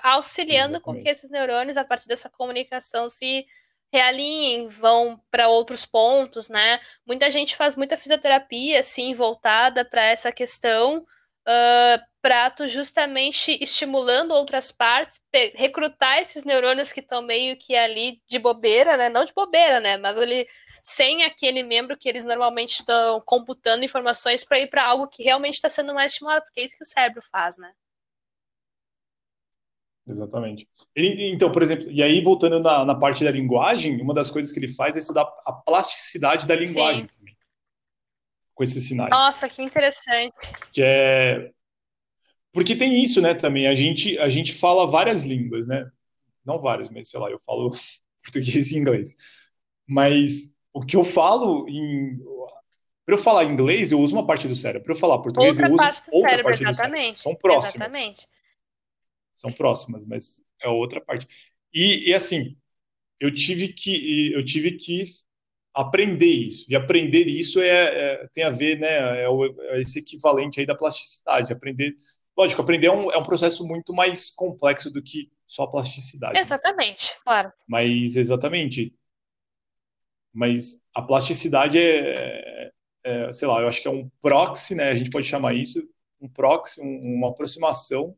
auxiliando com que Exatamente. esses neurônios, a partir dessa comunicação, se realinhem, vão para outros pontos, né? Muita gente faz muita fisioterapia, assim, voltada para essa questão uh, para tu justamente estimulando outras partes, recrutar esses neurônios que estão meio que ali de bobeira, né? Não de bobeira, né? Mas ali sem aquele membro que eles normalmente estão computando informações para ir para algo que realmente está sendo mais estimulado, porque é isso que o cérebro faz, né? Exatamente. Ele, então, por exemplo, e aí voltando na, na, parte da linguagem, uma das coisas que ele faz é estudar a plasticidade da linguagem Sim. também. Com esses sinais. Nossa, que interessante. Que é. Porque tem isso, né, também. A gente, a gente fala várias línguas, né? Não várias, mas sei lá, eu falo português e inglês. Mas o que eu falo em. Para eu falar inglês, eu uso uma parte do cérebro. Para eu falar português, outra eu uso parte outra cérebro, parte exatamente. do cérebro. São próximas. Exatamente são próximas, mas é outra parte. E, e, assim, eu tive que eu tive que aprender isso. E aprender isso é, é tem a ver, né, é, o, é, esse equivalente aí da plasticidade. Aprender, lógico, aprender é um, é um processo muito mais complexo do que só a plasticidade. Exatamente, né? claro. Mas exatamente. Mas a plasticidade é, é, sei lá, eu acho que é um proxy, né? A gente pode chamar isso um proxy, um, uma aproximação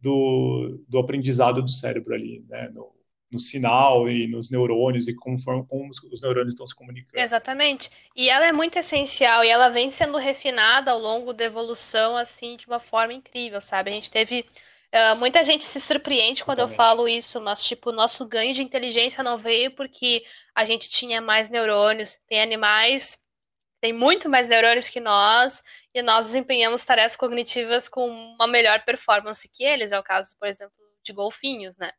do, do aprendizado do cérebro ali, né? No, no sinal e nos neurônios e conforme como os neurônios estão se comunicando. Exatamente. E ela é muito essencial e ela vem sendo refinada ao longo da evolução assim de uma forma incrível, sabe? A gente teve uh, muita gente se surpreende quando Exatamente. eu falo isso, mas tipo, o nosso ganho de inteligência não veio porque a gente tinha mais neurônios. Tem animais tem muito mais neurônios que nós e nós desempenhamos tarefas cognitivas com uma melhor performance que eles. É o caso, por exemplo, de golfinhos, né?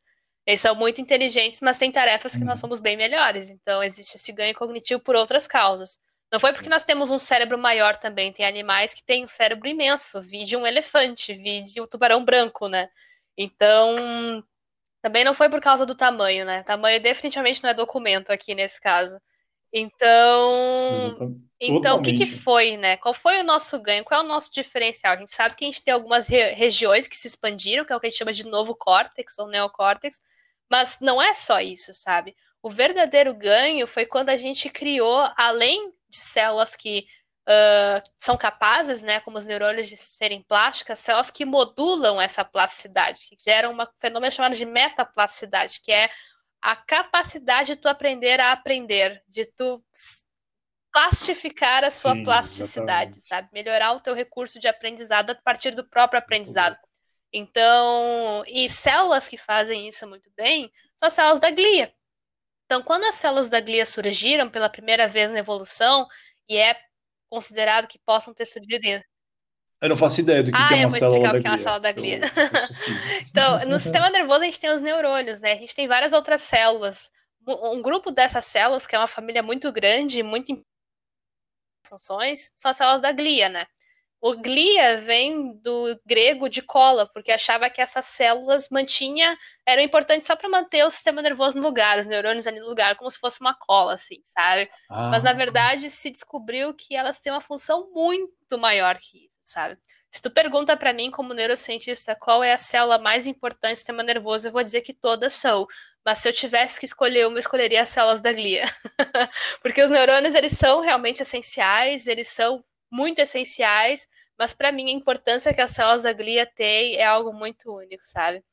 Eles são muito inteligentes, mas tem tarefas que nós uhum. somos bem melhores. Então, existe esse ganho cognitivo por outras causas. Não foi porque nós temos um cérebro maior também. Tem animais que têm um cérebro imenso. Vide um elefante, vide um tubarão branco, né? Então, também não foi por causa do tamanho, né? Tamanho definitivamente não é documento aqui nesse caso. Então, então o que, que, foi, né? Qual foi o nosso ganho? Qual é o nosso diferencial? A gente sabe que a gente tem algumas re regiões que se expandiram, que é o que a gente chama de novo córtex ou neocórtex, mas não é só isso, sabe? O verdadeiro ganho foi quando a gente criou, além de células que uh, são capazes, né, como os neurônios, de serem plásticas, células que modulam essa plasticidade, que geram um fenômeno chamado de metaplasticidade, que é a capacidade de tu aprender a aprender, de tu plastificar a Sim, sua plasticidade, exatamente. sabe? Melhorar o teu recurso de aprendizado a partir do próprio aprendizado. Então, e células que fazem isso muito bem são as células da glia. Então, quando as células da glia surgiram pela primeira vez na evolução, e é considerado que possam ter surgido eu não faço ideia do que, ah, que é uma célula da glia. Ah, eu vou explicar o que é uma célula da glia. então, no sistema nervoso a gente tem os neurônios, né? A gente tem várias outras células. Um grupo dessas células, que é uma família muito grande, muito funções, são as células da glia, né? O glia vem do grego de cola, porque achava que essas células mantinha eram importantes só para manter o sistema nervoso no lugar, os neurônios ali no lugar, como se fosse uma cola, assim, sabe? Ah. Mas na verdade se descobriu que elas têm uma função muito maior que isso, sabe? Se tu pergunta para mim, como neurocientista, qual é a célula mais importante do sistema nervoso, eu vou dizer que todas são. Mas se eu tivesse que escolher uma, eu escolheria as células da glia. porque os neurônios, eles são realmente essenciais, eles são muito essenciais, mas para mim a importância que as células da glia têm é algo muito único, sabe?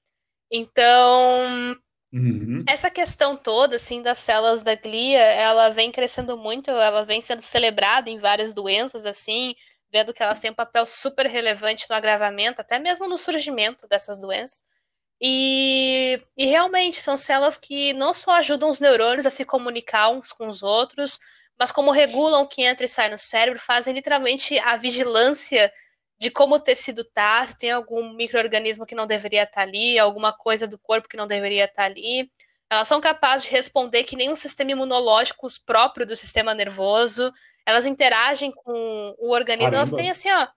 Então, uhum. essa questão toda, assim, das células da glia, ela vem crescendo muito, ela vem sendo celebrada em várias doenças, assim, vendo que elas têm um papel super relevante no agravamento, até mesmo no surgimento dessas doenças. E, e realmente são células que não só ajudam os neurônios a se comunicar uns com os outros, mas como regulam o que entra e sai no cérebro, fazem literalmente a vigilância de como o tecido está, se tem algum microorganismo que não deveria estar tá ali, alguma coisa do corpo que não deveria estar tá ali. Elas são capazes de responder que nem um sistema imunológico próprio do sistema nervoso. Elas interagem com o organismo, Caramba. elas têm assim, ó,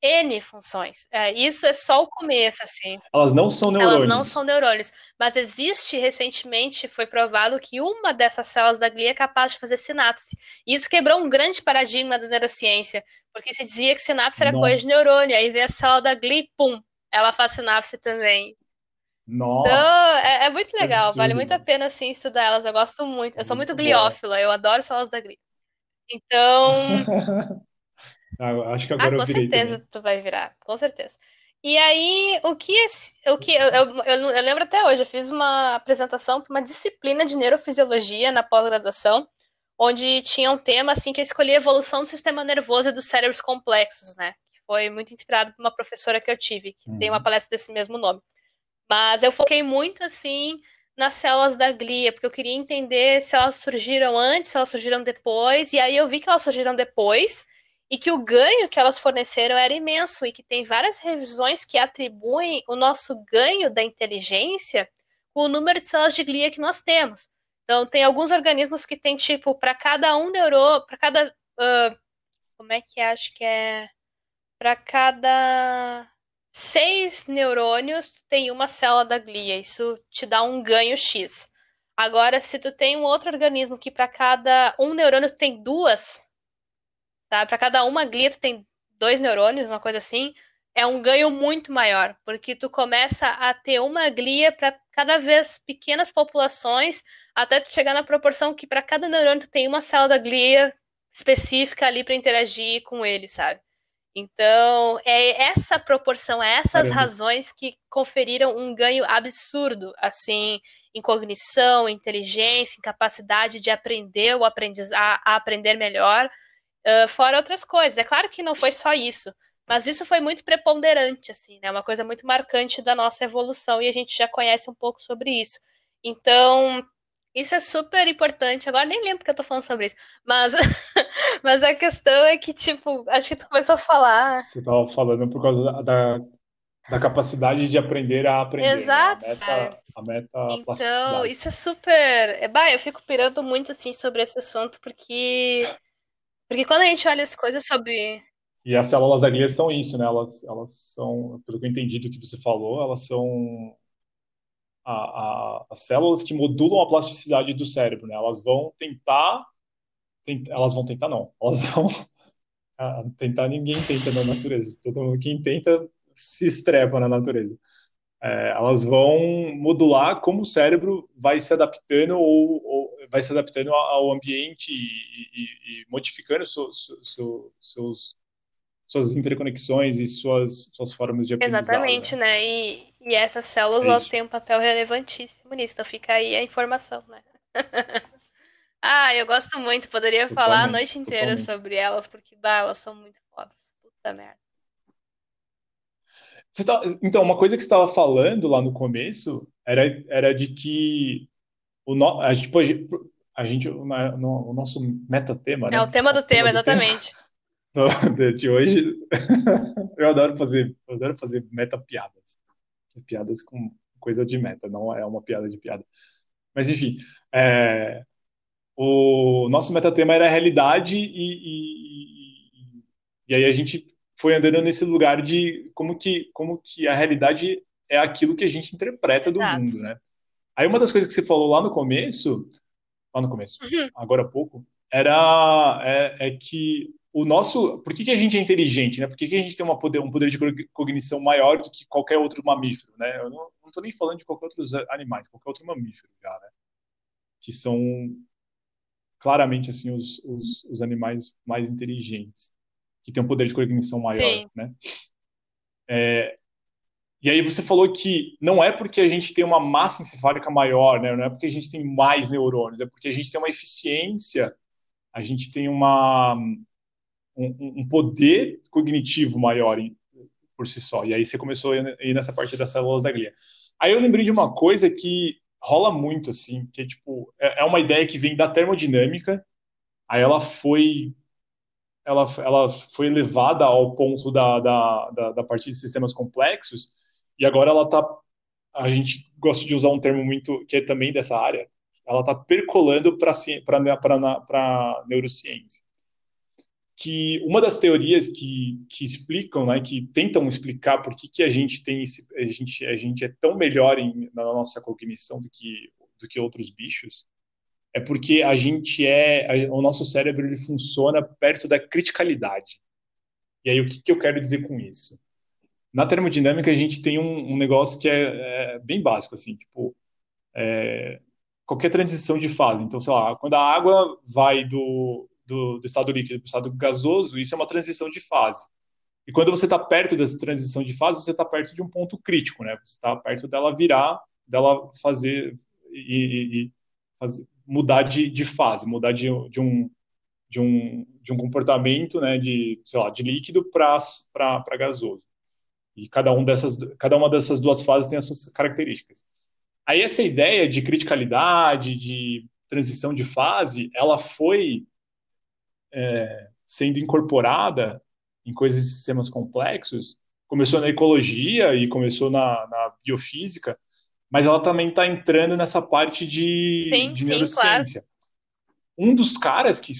N funções. É, isso é só o começo, assim. Elas não são neurônios. Elas não são neurônios. Mas existe, recentemente, foi provado que uma dessas células da glia é capaz de fazer sinapse. E isso quebrou um grande paradigma da neurociência, porque se dizia que sinapse era coisa de neurônio. Aí vê a célula da glia e pum, ela faz sinapse também. Nossa! Então, é, é muito legal, absurdo. vale muito a pena, assim, estudar elas. Eu gosto muito. Eu sou muito, muito gliófila, eu adoro células da glia. Então... Ah, acho que agora ah, eu. Com certeza também. tu vai virar, com certeza. E aí, o que, o que eu, eu, eu, lembro até hoje, eu fiz uma apresentação para uma disciplina de neurofisiologia na pós-graduação, onde tinha um tema assim que eu escolhi a evolução do sistema nervoso e dos cérebros complexos, né? Que foi muito inspirado por uma professora que eu tive, que uhum. tem uma uhum. palestra desse mesmo nome. Mas eu foquei muito assim nas células da glia, porque eu queria entender se elas surgiram antes, se elas surgiram depois, e aí eu vi que elas surgiram depois e que o ganho que elas forneceram era imenso e que tem várias revisões que atribuem o nosso ganho da inteligência com o número de células de glia que nós temos. Então, tem alguns organismos que tem, tipo, para cada um neurônio, para cada. Uh, como é que é? acho que é? Para cada seis neurônios, tu tem uma célula da glia. Isso te dá um ganho X. Agora, se tu tem um outro organismo que para cada um neurônio tem duas, Tá? Para cada uma glia tu tem dois neurônios, uma coisa assim, é um ganho muito maior, porque tu começa a ter uma glia para cada vez pequenas populações, até tu chegar na proporção que para cada neurônio tu tem uma célula da glia específica ali para interagir com ele, sabe? Então, é essa proporção, é essas Caramba. razões que conferiram um ganho absurdo, assim, em cognição, inteligência, em capacidade de aprender ou aprendiz a, a aprender melhor, Uh, fora outras coisas. É claro que não foi só isso, mas isso foi muito preponderante, assim, né? Uma coisa muito marcante da nossa evolução e a gente já conhece um pouco sobre isso. Então, isso é super importante. Agora nem lembro que eu tô falando sobre isso, mas, mas a questão é que, tipo, acho que tu começou a falar. Você tava falando por causa da, da, da capacidade de aprender a aprender. Exato. Né? A meta, a meta então, isso é super. É, bah, eu fico pirando muito assim sobre esse assunto, porque porque quando a gente olha as coisas sobre. E as células da glia são isso, né? Elas, elas são, pelo que eu entendi do que você falou, elas são a, a, as células que modulam a plasticidade do cérebro, né? Elas vão tentar, tent, elas vão tentar não, elas vão tentar ninguém tenta na natureza. Todo mundo quem tenta se estrepa na natureza. É, elas vão modular como o cérebro vai se adaptando ou vai se adaptando ao ambiente e, e, e modificando so, so, so, seus, suas interconexões e suas, suas formas de aprendizado. Exatamente, né? né? E, e essas células é elas têm um papel relevantíssimo nisso, então fica aí a informação, né? ah, eu gosto muito, poderia totalmente, falar a noite inteira totalmente. sobre elas, porque bah, elas são muito fodas. Puta merda. Tá, então, uma coisa que você estava falando lá no começo era, era de que o no, a gente pode. A gente, o, no, o nosso metatema, né? É o tema do o tema, tema exatamente. Tema de hoje. eu adoro fazer, eu adoro fazer meta piadas. Piadas com coisa de meta, não é uma piada de piada. Mas enfim, é, o nosso metatema era a realidade e, e, e aí a gente foi andando nesse lugar de como que, como que a realidade é aquilo que a gente interpreta Exato. do mundo, né? Aí uma das coisas que você falou lá no começo, lá no começo, uhum. agora há pouco, era é, é, que o nosso, por que, que a gente é inteligente, né? Por que, que a gente tem uma poder, um poder de cognição maior do que qualquer outro mamífero, né? Eu não, estou nem falando de qualquer outros animais, qualquer outro mamífero, já, né? Que são claramente assim os, os, os animais mais inteligentes, que têm um poder de cognição maior, Sim. né? É, e aí você falou que não é porque a gente tem uma massa encefálica maior, né? não é porque a gente tem mais neurônios, é porque a gente tem uma eficiência, a gente tem uma, um, um poder cognitivo maior em, por si só. E aí você começou a ir nessa parte das células da glia. Aí eu lembrei de uma coisa que rola muito, assim, que é tipo, é, é uma ideia que vem da termodinâmica, aí ela foi ela, ela foi levada ao ponto da, da, da, da parte de sistemas complexos, e agora ela está, a gente gosta de usar um termo muito que é também dessa área, ela está percolando para neurociência. Que uma das teorias que, que explicam, né, que tentam explicar por que, que a gente tem esse, a gente, a gente é tão melhor em, na nossa cognição do que, do que outros bichos, é porque a gente é, o nosso cérebro ele funciona perto da criticalidade. E aí o que, que eu quero dizer com isso? Na termodinâmica, a gente tem um, um negócio que é, é, bem básico, assim, tipo, é, qualquer transição de fase. Então, sei lá, quando a água vai do, do, do estado líquido para o estado gasoso, isso é uma transição de fase. E quando você está perto dessa transição de fase, você está perto de um ponto crítico, né? Você está perto dela virar, dela fazer e, e fazer, mudar de, de, fase, mudar de, de, um, de, um, de um comportamento, né? De, sei lá, de líquido para gasoso. E cada, um dessas, cada uma dessas duas fases tem as suas características. Aí essa ideia de criticalidade, de transição de fase, ela foi é, sendo incorporada em coisas de sistemas complexos, começou na ecologia e começou na, na biofísica, mas ela também está entrando nessa parte de, sim, de sim, neurociência. Claro. Um dos caras que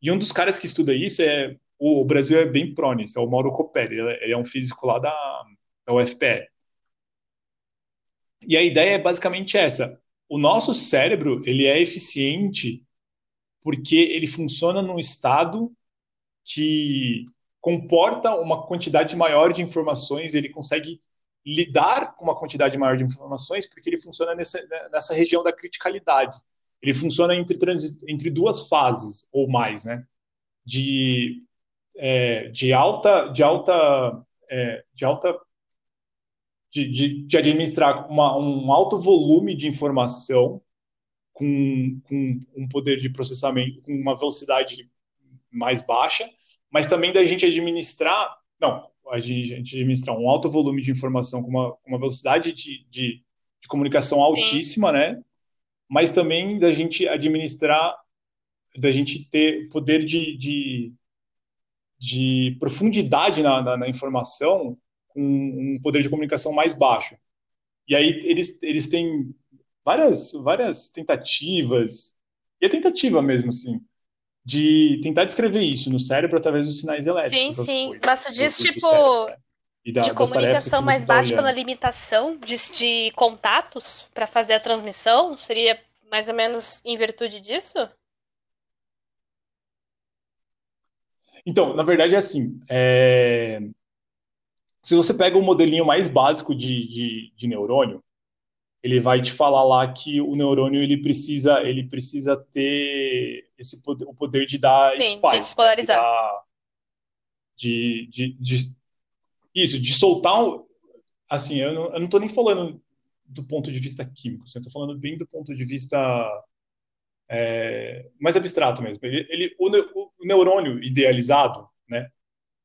e um dos caras que estuda isso é o, Brasil é bem prone, é o Mauro Copelli, ele, é, ele é um físico lá da, da UFPE. E a ideia é basicamente essa: o nosso cérebro ele é eficiente porque ele funciona num estado que comporta uma quantidade maior de informações, ele consegue lidar com uma quantidade maior de informações, porque ele funciona nessa, nessa região da criticalidade. Ele funciona entre, entre duas fases ou mais, né? De, é, de alta, de alta, é, de alta, de, de, de administrar uma, um alto volume de informação com, com um poder de processamento, com uma velocidade mais baixa, mas também da gente administrar, não, a gente administrar um alto volume de informação com uma, com uma velocidade de, de, de comunicação altíssima, Sim. né? Mas também da gente administrar, da gente ter poder de, de, de profundidade na, na, na informação com um poder de comunicação mais baixo. E aí eles, eles têm várias, várias tentativas, e a tentativa mesmo, assim, de tentar descrever isso no cérebro através dos sinais elétricos. Sim, sim. Coisas, Mas tu diz, tipo, do né? da, de comunicação mais tá baixa pela limitação de, de contatos para fazer a transmissão? Seria mais ou menos em virtude disso? Então, na verdade é assim. É... Se você pega o modelinho mais básico de, de, de neurônio, ele vai te falar lá que o neurônio ele precisa ele precisa ter esse poder, o poder de dar Sim, spike, de despolarizar. Né? De, de, de, isso, de soltar assim, eu não, eu não tô nem falando do ponto de vista químico, assim, eu tô falando bem do ponto de vista é, mais abstrato mesmo. Ele, ele o, o, neurônio idealizado, né?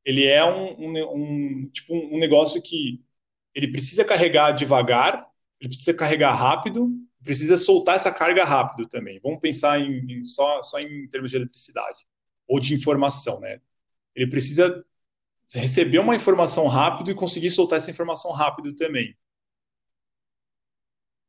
Ele é um, um, um tipo um negócio que ele precisa carregar devagar ele precisa carregar rápido, precisa soltar essa carga rápido também. Vamos pensar em, em só, só em termos de eletricidade ou de informação, né? Ele precisa receber uma informação rápido e conseguir soltar essa informação rápido também.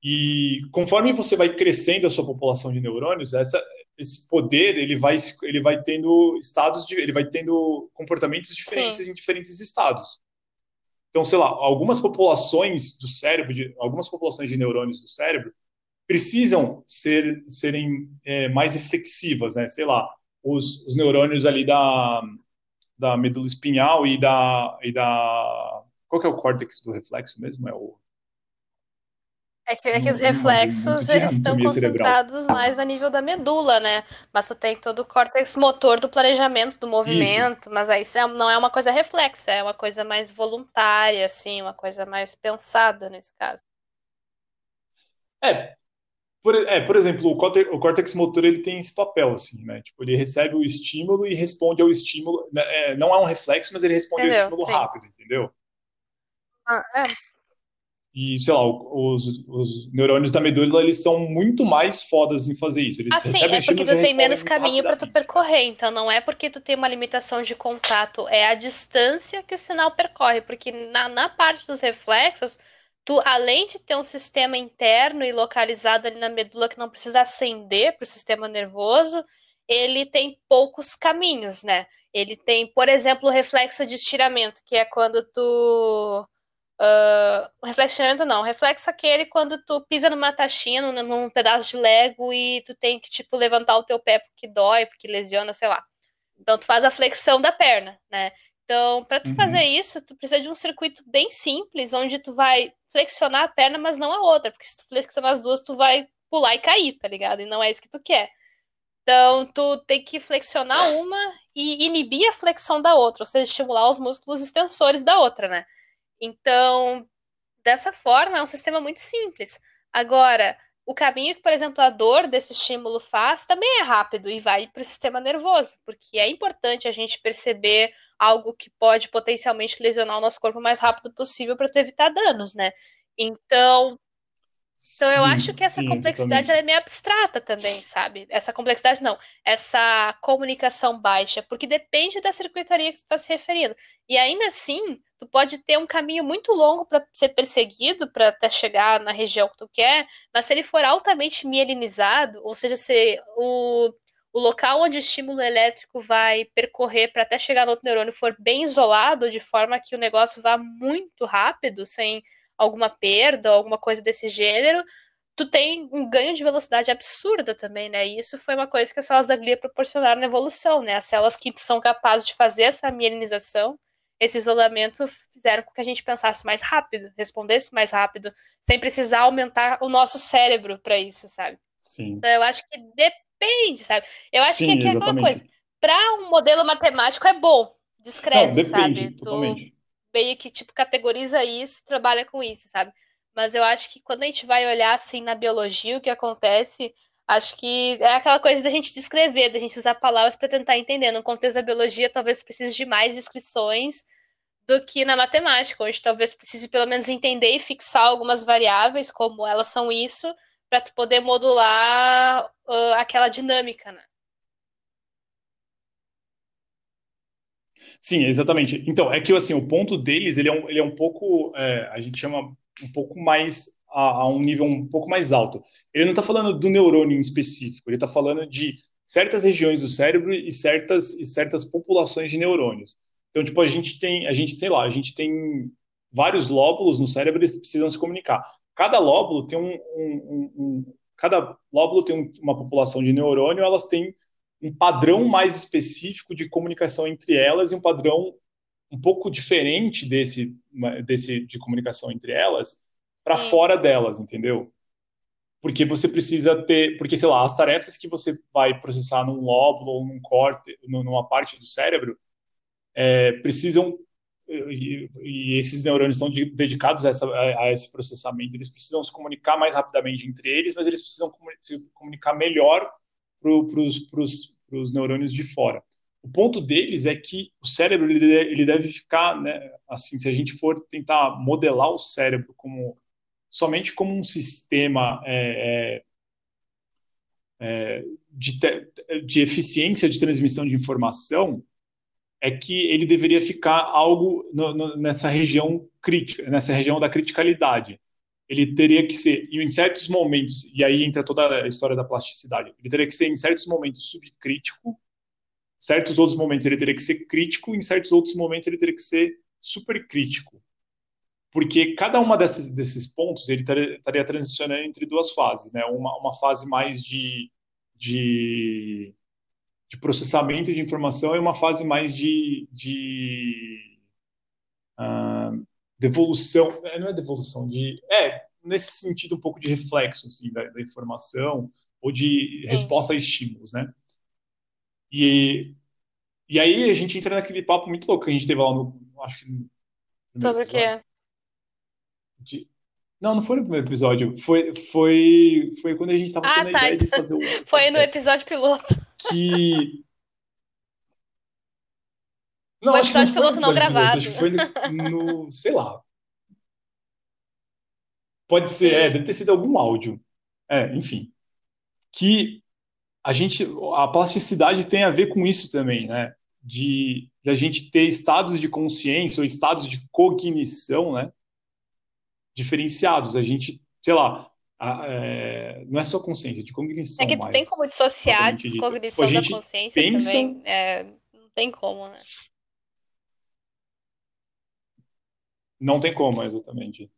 E conforme você vai crescendo a sua população de neurônios, essa, esse poder ele vai, ele vai tendo estados de, ele vai tendo comportamentos diferentes Sim. em diferentes estados. Então, sei lá, algumas populações do cérebro, de, algumas populações de neurônios do cérebro precisam ser, serem é, mais reflexivas, né? Sei lá, os, os neurônios ali da, da medula espinhal e da, e da... Qual que é o córtex do reflexo mesmo? É o... É que, é que os reflexos eles estão concentrados cerebral. mais a nível da medula, né? Mas tu tem todo o córtex motor do planejamento, do movimento, Isso. mas aí isso é, não é uma coisa reflexa, é uma coisa mais voluntária, assim, uma coisa mais pensada nesse caso. É, por, é, por exemplo, o córtex, o córtex motor ele tem esse papel, assim, né? Tipo, ele recebe o estímulo e responde ao estímulo. Né? É, não é um reflexo, mas ele responde entendeu? ao estímulo Sim. rápido, entendeu? Ah, é. E, sei lá, os, os neurônios da medula, eles são muito mais fodas em fazer isso. Eles assim, é porque tu tem menos caminho para tu percorrer. Então, não é porque tu tem uma limitação de contato, é a distância que o sinal percorre. Porque na, na parte dos reflexos, tu, além de ter um sistema interno e localizado ali na medula que não precisa acender para o sistema nervoso, ele tem poucos caminhos, né? Ele tem, por exemplo, o reflexo de estiramento, que é quando tu Uh, o reflexionamento não, reflexo aquele quando tu pisa numa taxinha, num, num, pedaço de lego e tu tem que, tipo, levantar o teu pé porque dói, porque lesiona, sei lá. Então tu faz a flexão da perna, né? Então, para tu uhum. fazer isso, tu precisa de um circuito bem simples, onde tu vai flexionar a perna, mas não a outra, porque se tu flexionar as duas, tu vai pular e cair, tá ligado? E não é isso que tu quer. Então, tu tem que flexionar uma e inibir a flexão da outra, ou seja, estimular os músculos extensores da outra, né? Então, dessa forma, é um sistema muito simples. Agora, o caminho que, por exemplo, a dor desse estímulo faz também é rápido e vai para o sistema nervoso, porque é importante a gente perceber algo que pode potencialmente lesionar o nosso corpo o mais rápido possível para evitar danos, né? Então, então, eu acho que essa sim, complexidade é meio abstrata também, sabe? Essa complexidade não, essa comunicação baixa, porque depende da circuitaria que tu está se referindo. E ainda assim, tu pode ter um caminho muito longo para ser perseguido, para até chegar na região que tu quer, mas se ele for altamente mielinizado, ou seja, se o, o local onde o estímulo elétrico vai percorrer para até chegar no outro neurônio for bem isolado, de forma que o negócio vá muito rápido, sem alguma perda, alguma coisa desse gênero, tu tem um ganho de velocidade absurda também, né? E isso foi uma coisa que as células da glia proporcionaram na evolução, né? As células que são capazes de fazer essa mielinização, esse isolamento fizeram com que a gente pensasse mais rápido, respondesse mais rápido, sem precisar aumentar o nosso cérebro para isso, sabe? Sim. Então eu acho que depende, sabe? Eu acho Sim, que aqui é aquela coisa. Para um modelo matemático é bom, descreve, Não, depende, sabe? Totalmente. Tu meio que tipo categoriza isso, trabalha com isso, sabe? Mas eu acho que quando a gente vai olhar assim na biologia o que acontece, acho que é aquela coisa da gente descrever, da gente usar palavras para tentar entender. No contexto da biologia, talvez precise de mais descrições do que na matemática, onde talvez precise pelo menos entender e fixar algumas variáveis, como elas são isso, para poder modular uh, aquela dinâmica, né? Sim, exatamente. Então, é que assim, o ponto deles, ele é um, ele é um pouco, é, a gente chama um pouco mais, a, a, um nível um pouco mais alto. Ele não está falando do neurônio em específico, ele está falando de certas regiões do cérebro e certas, e certas populações de neurônios. Então, tipo, a gente tem, a gente, sei lá, a gente tem vários lóbulos no cérebro, eles precisam se comunicar. Cada lóbulo tem um, um, um, um cada lóbulo tem uma população de neurônio, elas têm um padrão mais específico de comunicação entre elas e um padrão um pouco diferente desse, desse de comunicação entre elas para fora delas, entendeu? Porque você precisa ter, porque sei lá, as tarefas que você vai processar num lóbulo ou num corte, numa parte do cérebro, é, precisam e, e, esses neurônios estão de, dedicados a, essa, a, a, esse processamento, eles precisam se comunicar mais rapidamente entre eles, mas eles precisam se comunicar melhor para os neurônios de fora. O ponto deles é que o cérebro ele, ele deve ficar, né, assim, se a gente for tentar modelar o cérebro como somente como um sistema é, é, é de, de eficiência de transmissão de informação, é que ele deveria ficar algo no, no, nessa região crítica, nessa região da criticalidade ele teria que ser, em certos momentos, e aí entra toda a história da plasticidade, ele teria que ser em certos momentos subcrítico, certos outros momentos ele teria que ser crítico, em certos outros momentos ele teria que ser supercrítico. Porque cada uma desses, desses pontos ele estaria transicionando entre duas fases, né? Uma, uma fase mais de, de, de processamento de informação e uma fase mais de, de uh, devolução, é, não é devolução, de. É, nesse sentido um pouco de reflexo assim, da, da informação ou de Sim. resposta a estímulos, né? E, e aí a gente entra naquele papo muito louco que a gente teve lá no. Acho que. No Sobre o quê? De, não, não foi no primeiro episódio. Foi, foi, foi quando a gente estava ah, tendo tá. a ideia de fazer o. Foi no episódio piloto. Que não, o episódio piloto não gravado. Acho que foi no, no, sei lá. Pode ser, é, deve ter sido algum áudio. É, enfim. Que a gente, a plasticidade tem a ver com isso também, né? De, de a gente ter estados de consciência ou estados de cognição, né? Diferenciados. A gente, sei lá, a, é, não é só consciência, de cognição. É que tu tem como dissociar a descognição a da consciência pensa... também. É, não tem como, né? Não tem como, exatamente.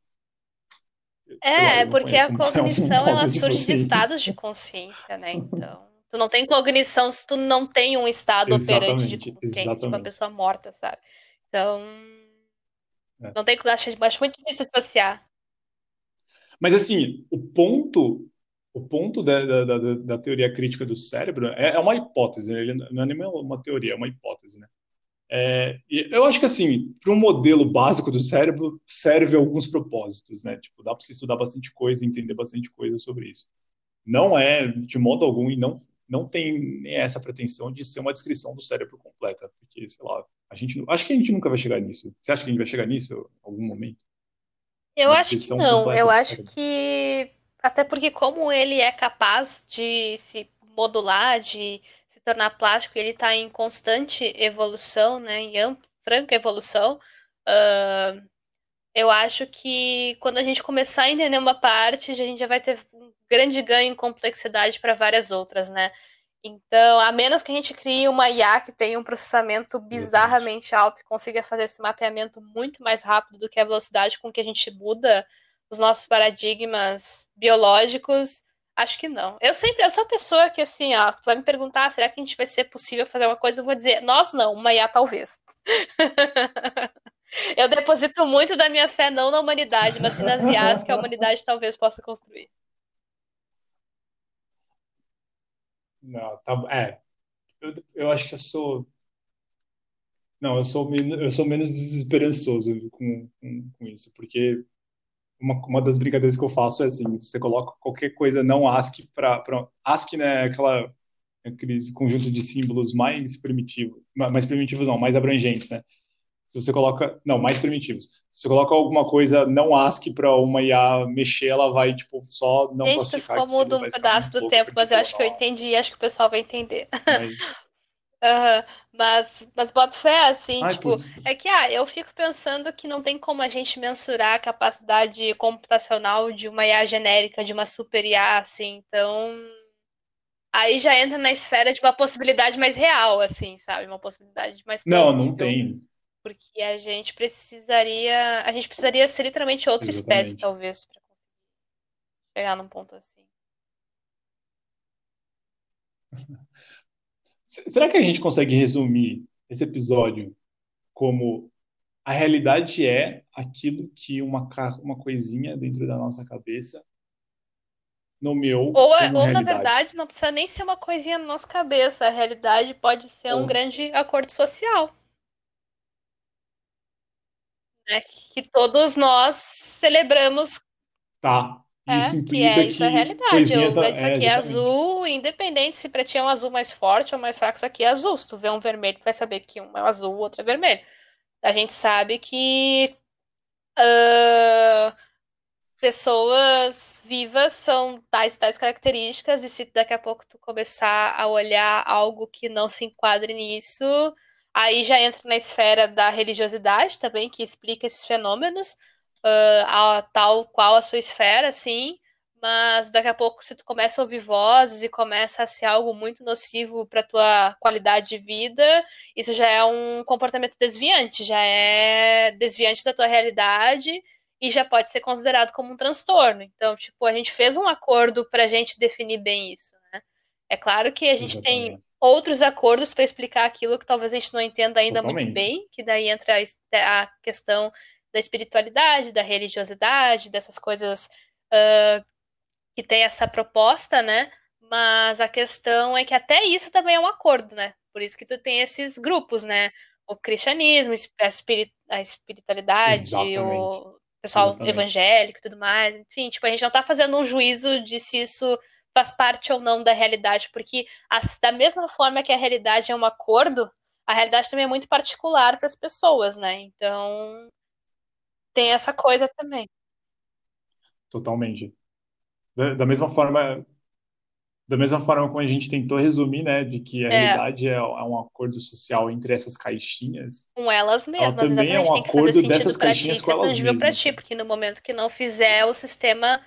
É, lá, porque a cognição ela surge de estados de consciência, né? Então, tu não tem cognição se tu não tem um estado exatamente, operante de consciência, exatamente. tipo uma pessoa morta, sabe? Então, é. não tem acho, acho muito difícil associar. Mas assim, o ponto o ponto da, da, da, da, teoria crítica do cérebro é, é uma hipótese, né? não é nem uma teoria, é uma hipótese, né? É, eu acho que assim, para um modelo básico do cérebro, serve alguns propósitos, né? Tipo, dá para você estudar bastante coisa, entender bastante coisa sobre isso. Não é de modo algum e não não tem essa pretensão de ser uma descrição do cérebro completa, porque sei lá, a gente acho que a gente nunca vai chegar nisso. Você acha que a gente vai chegar nisso em algum momento? Eu acho que não. Eu acho que até porque como ele é capaz de se modular, de se tornar plástico, ele está em constante evolução, né, em ampla, franca evolução. Uh, eu acho que quando a gente começar a entender uma parte, a gente já vai ter um grande ganho em complexidade para várias outras, né? Então, a menos que a gente crie uma IA que tenha um processamento bizarramente alto e consiga fazer esse mapeamento muito mais rápido do que a velocidade com que a gente muda os nossos paradigmas biológicos, Acho que não. Eu sempre, eu sou a pessoa que, assim, ó, tu vai me perguntar, será que a gente vai ser possível fazer uma coisa? Eu vou dizer, nós não, uma IA talvez. eu deposito muito da minha fé não na humanidade, mas sim nas IAs que a humanidade talvez possa construir. Não, tá, é. Eu, eu acho que eu sou. Não, eu sou, eu sou menos desesperançoso com, com, com isso, porque uma, uma das brincadeiras que eu faço é assim, você coloca qualquer coisa não ASCII para ASCII, né, aquela aquele conjunto de símbolos mais primitivo, mais primitivos não, mais abrangentes, né? Se você coloca, não, mais primitivos. Se você coloca alguma coisa não ASCII para uma IA mexer, ela vai tipo só não Gente. Gente, ficou mudo um pedaço do tempo, mas eu acho que eu entendi, e acho que o pessoal vai entender. Mas... Uhum. Mas, mas boto fé, assim, Ai, tipo, putz. é que ah, eu fico pensando que não tem como a gente mensurar a capacidade computacional de uma IA genérica, de uma super IA, assim, então aí já entra na esfera de uma possibilidade mais real, assim, sabe? Uma possibilidade mais Não, não tem. Porque a gente precisaria. A gente precisaria ser literalmente outra Exatamente. espécie, talvez, para conseguir chegar num ponto assim. Será que a gente consegue resumir esse episódio como a realidade é aquilo que uma, uma coisinha dentro da nossa cabeça nomeou ou, é, ou na verdade, não precisa nem ser uma coisinha na nossa cabeça. A realidade pode ser ou... um grande acordo social. Né? Que todos nós celebramos. Tá. É, isso implica que é isso é a realidade. Eu, da... isso aqui é, é azul, independente se pra ti é um azul mais forte ou mais fraco, isso aqui é azul. Se tu vê um vermelho, tu vai saber que um é azul, o outro é vermelho. A gente sabe que uh, pessoas vivas são tais tais características, e se daqui a pouco tu começar a olhar algo que não se enquadre nisso, aí já entra na esfera da religiosidade também, que explica esses fenômenos uh, a, tal qual a sua esfera, assim, mas daqui a pouco, se tu começa a ouvir vozes e começa a ser algo muito nocivo para tua qualidade de vida, isso já é um comportamento desviante, já é desviante da tua realidade e já pode ser considerado como um transtorno. Então, tipo, a gente fez um acordo para a gente definir bem isso, né? É claro que a gente Exatamente. tem outros acordos para explicar aquilo que talvez a gente não entenda ainda Totalmente. muito bem, que daí entra a, a questão da espiritualidade, da religiosidade, dessas coisas uh, que tem essa proposta, né? Mas a questão é que até isso também é um acordo, né? Por isso que tu tem esses grupos, né? O cristianismo, a, espirit a espiritualidade, Exatamente. o pessoal Exatamente. evangélico e tudo mais. Enfim, tipo, a gente não tá fazendo um juízo de se isso faz parte ou não da realidade, porque as, da mesma forma que a realidade é um acordo, a realidade também é muito particular para as pessoas, né? Então, tem essa coisa também. Totalmente. Da, da mesma forma, da mesma forma como a gente tentou resumir, né, de que a é. realidade é, é, um acordo social entre essas caixinhas. Com elas mesmas, ela também é um acordo dessas caixinhas ti, com elas mesmas. para ti, porque no momento que não fizer, o sistema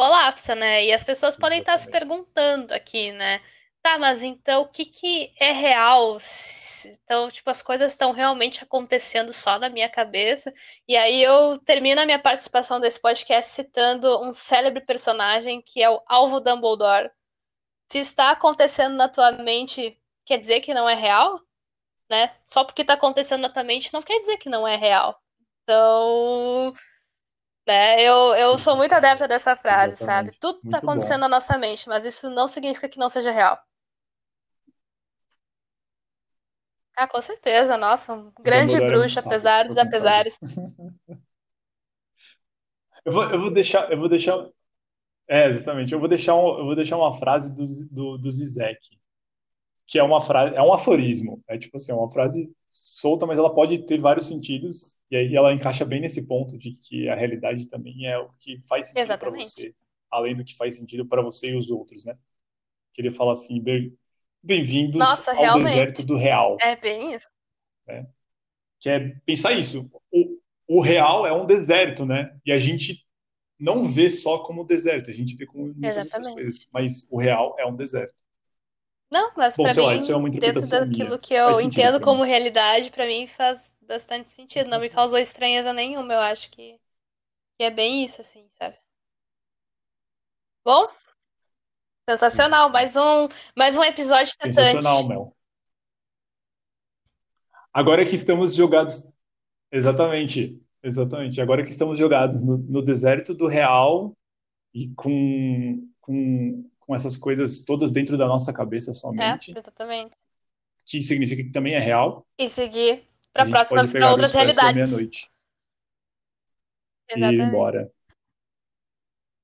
colapsa, né? E as pessoas podem Exatamente. estar se perguntando aqui, né? Tá, mas então o que, que é real? Então, tipo, as coisas estão realmente acontecendo só na minha cabeça. E aí eu termino a minha participação desse podcast citando um célebre personagem que é o Alvo Dumbledore. Se está acontecendo na tua mente, quer dizer que não é real? Né? Só porque está acontecendo na tua mente não quer dizer que não é real. Então, Né? Eu, eu sou muito adepta dessa frase, Exatamente. sabe? Tudo Muito tá acontecendo bom. na nossa mente, mas isso não significa que não seja real. Ah, com certeza, nossa, um grande bruxo, apesar dos apesares. Eu vou, eu vou deixar, eu vou deixar, é, exatamente. Eu vou deixar, um, eu vou deixar uma frase do, do, do Zizek, que é uma frase, é um aforismo. É tipo assim, é uma frase solta, mas ela pode ter vários sentidos, e aí ela encaixa bem nesse ponto de que a realidade também é o que faz sentido para você, além do que faz sentido para você e os outros, né? Que ele fala assim, "Bem- bem-vindos ao realmente. deserto do real. É bem isso. que é pensar isso. O, o real é um deserto, né? E a gente não vê só como deserto, a gente vê como muitas outras coisas, mas o real é um deserto. Não, mas Bom, pra sei mim, lá, isso é uma dentro daquilo minha. que eu entendo como realidade, pra mim faz bastante sentido. Não me causou estranheza nenhuma. Eu acho que, que é bem isso, assim, sabe? Bom, sensacional. Mais um, mais um episódio Sensacional, tentante. Mel. Agora que estamos jogados. Exatamente, exatamente. Agora que estamos jogados no, no deserto do real e com, com, com essas coisas todas dentro da nossa cabeça É, somente, exatamente. que significa que também é real, E seguir a gente próximas, do outras realidades. meia-noite e ir embora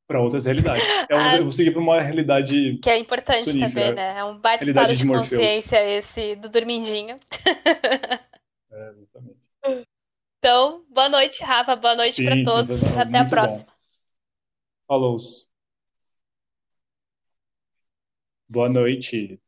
para outras realidades. Eu, Ah, eu vou seguir para uma realidade Que é importante sonífera, também, né? É um baita realidade estado de de consciência esse do dormindinho. É, exatamente. Então, boa noite, Rafa. Boa noite Sim, todos. Até a Muito bom. próxima. Falou. Boa noite.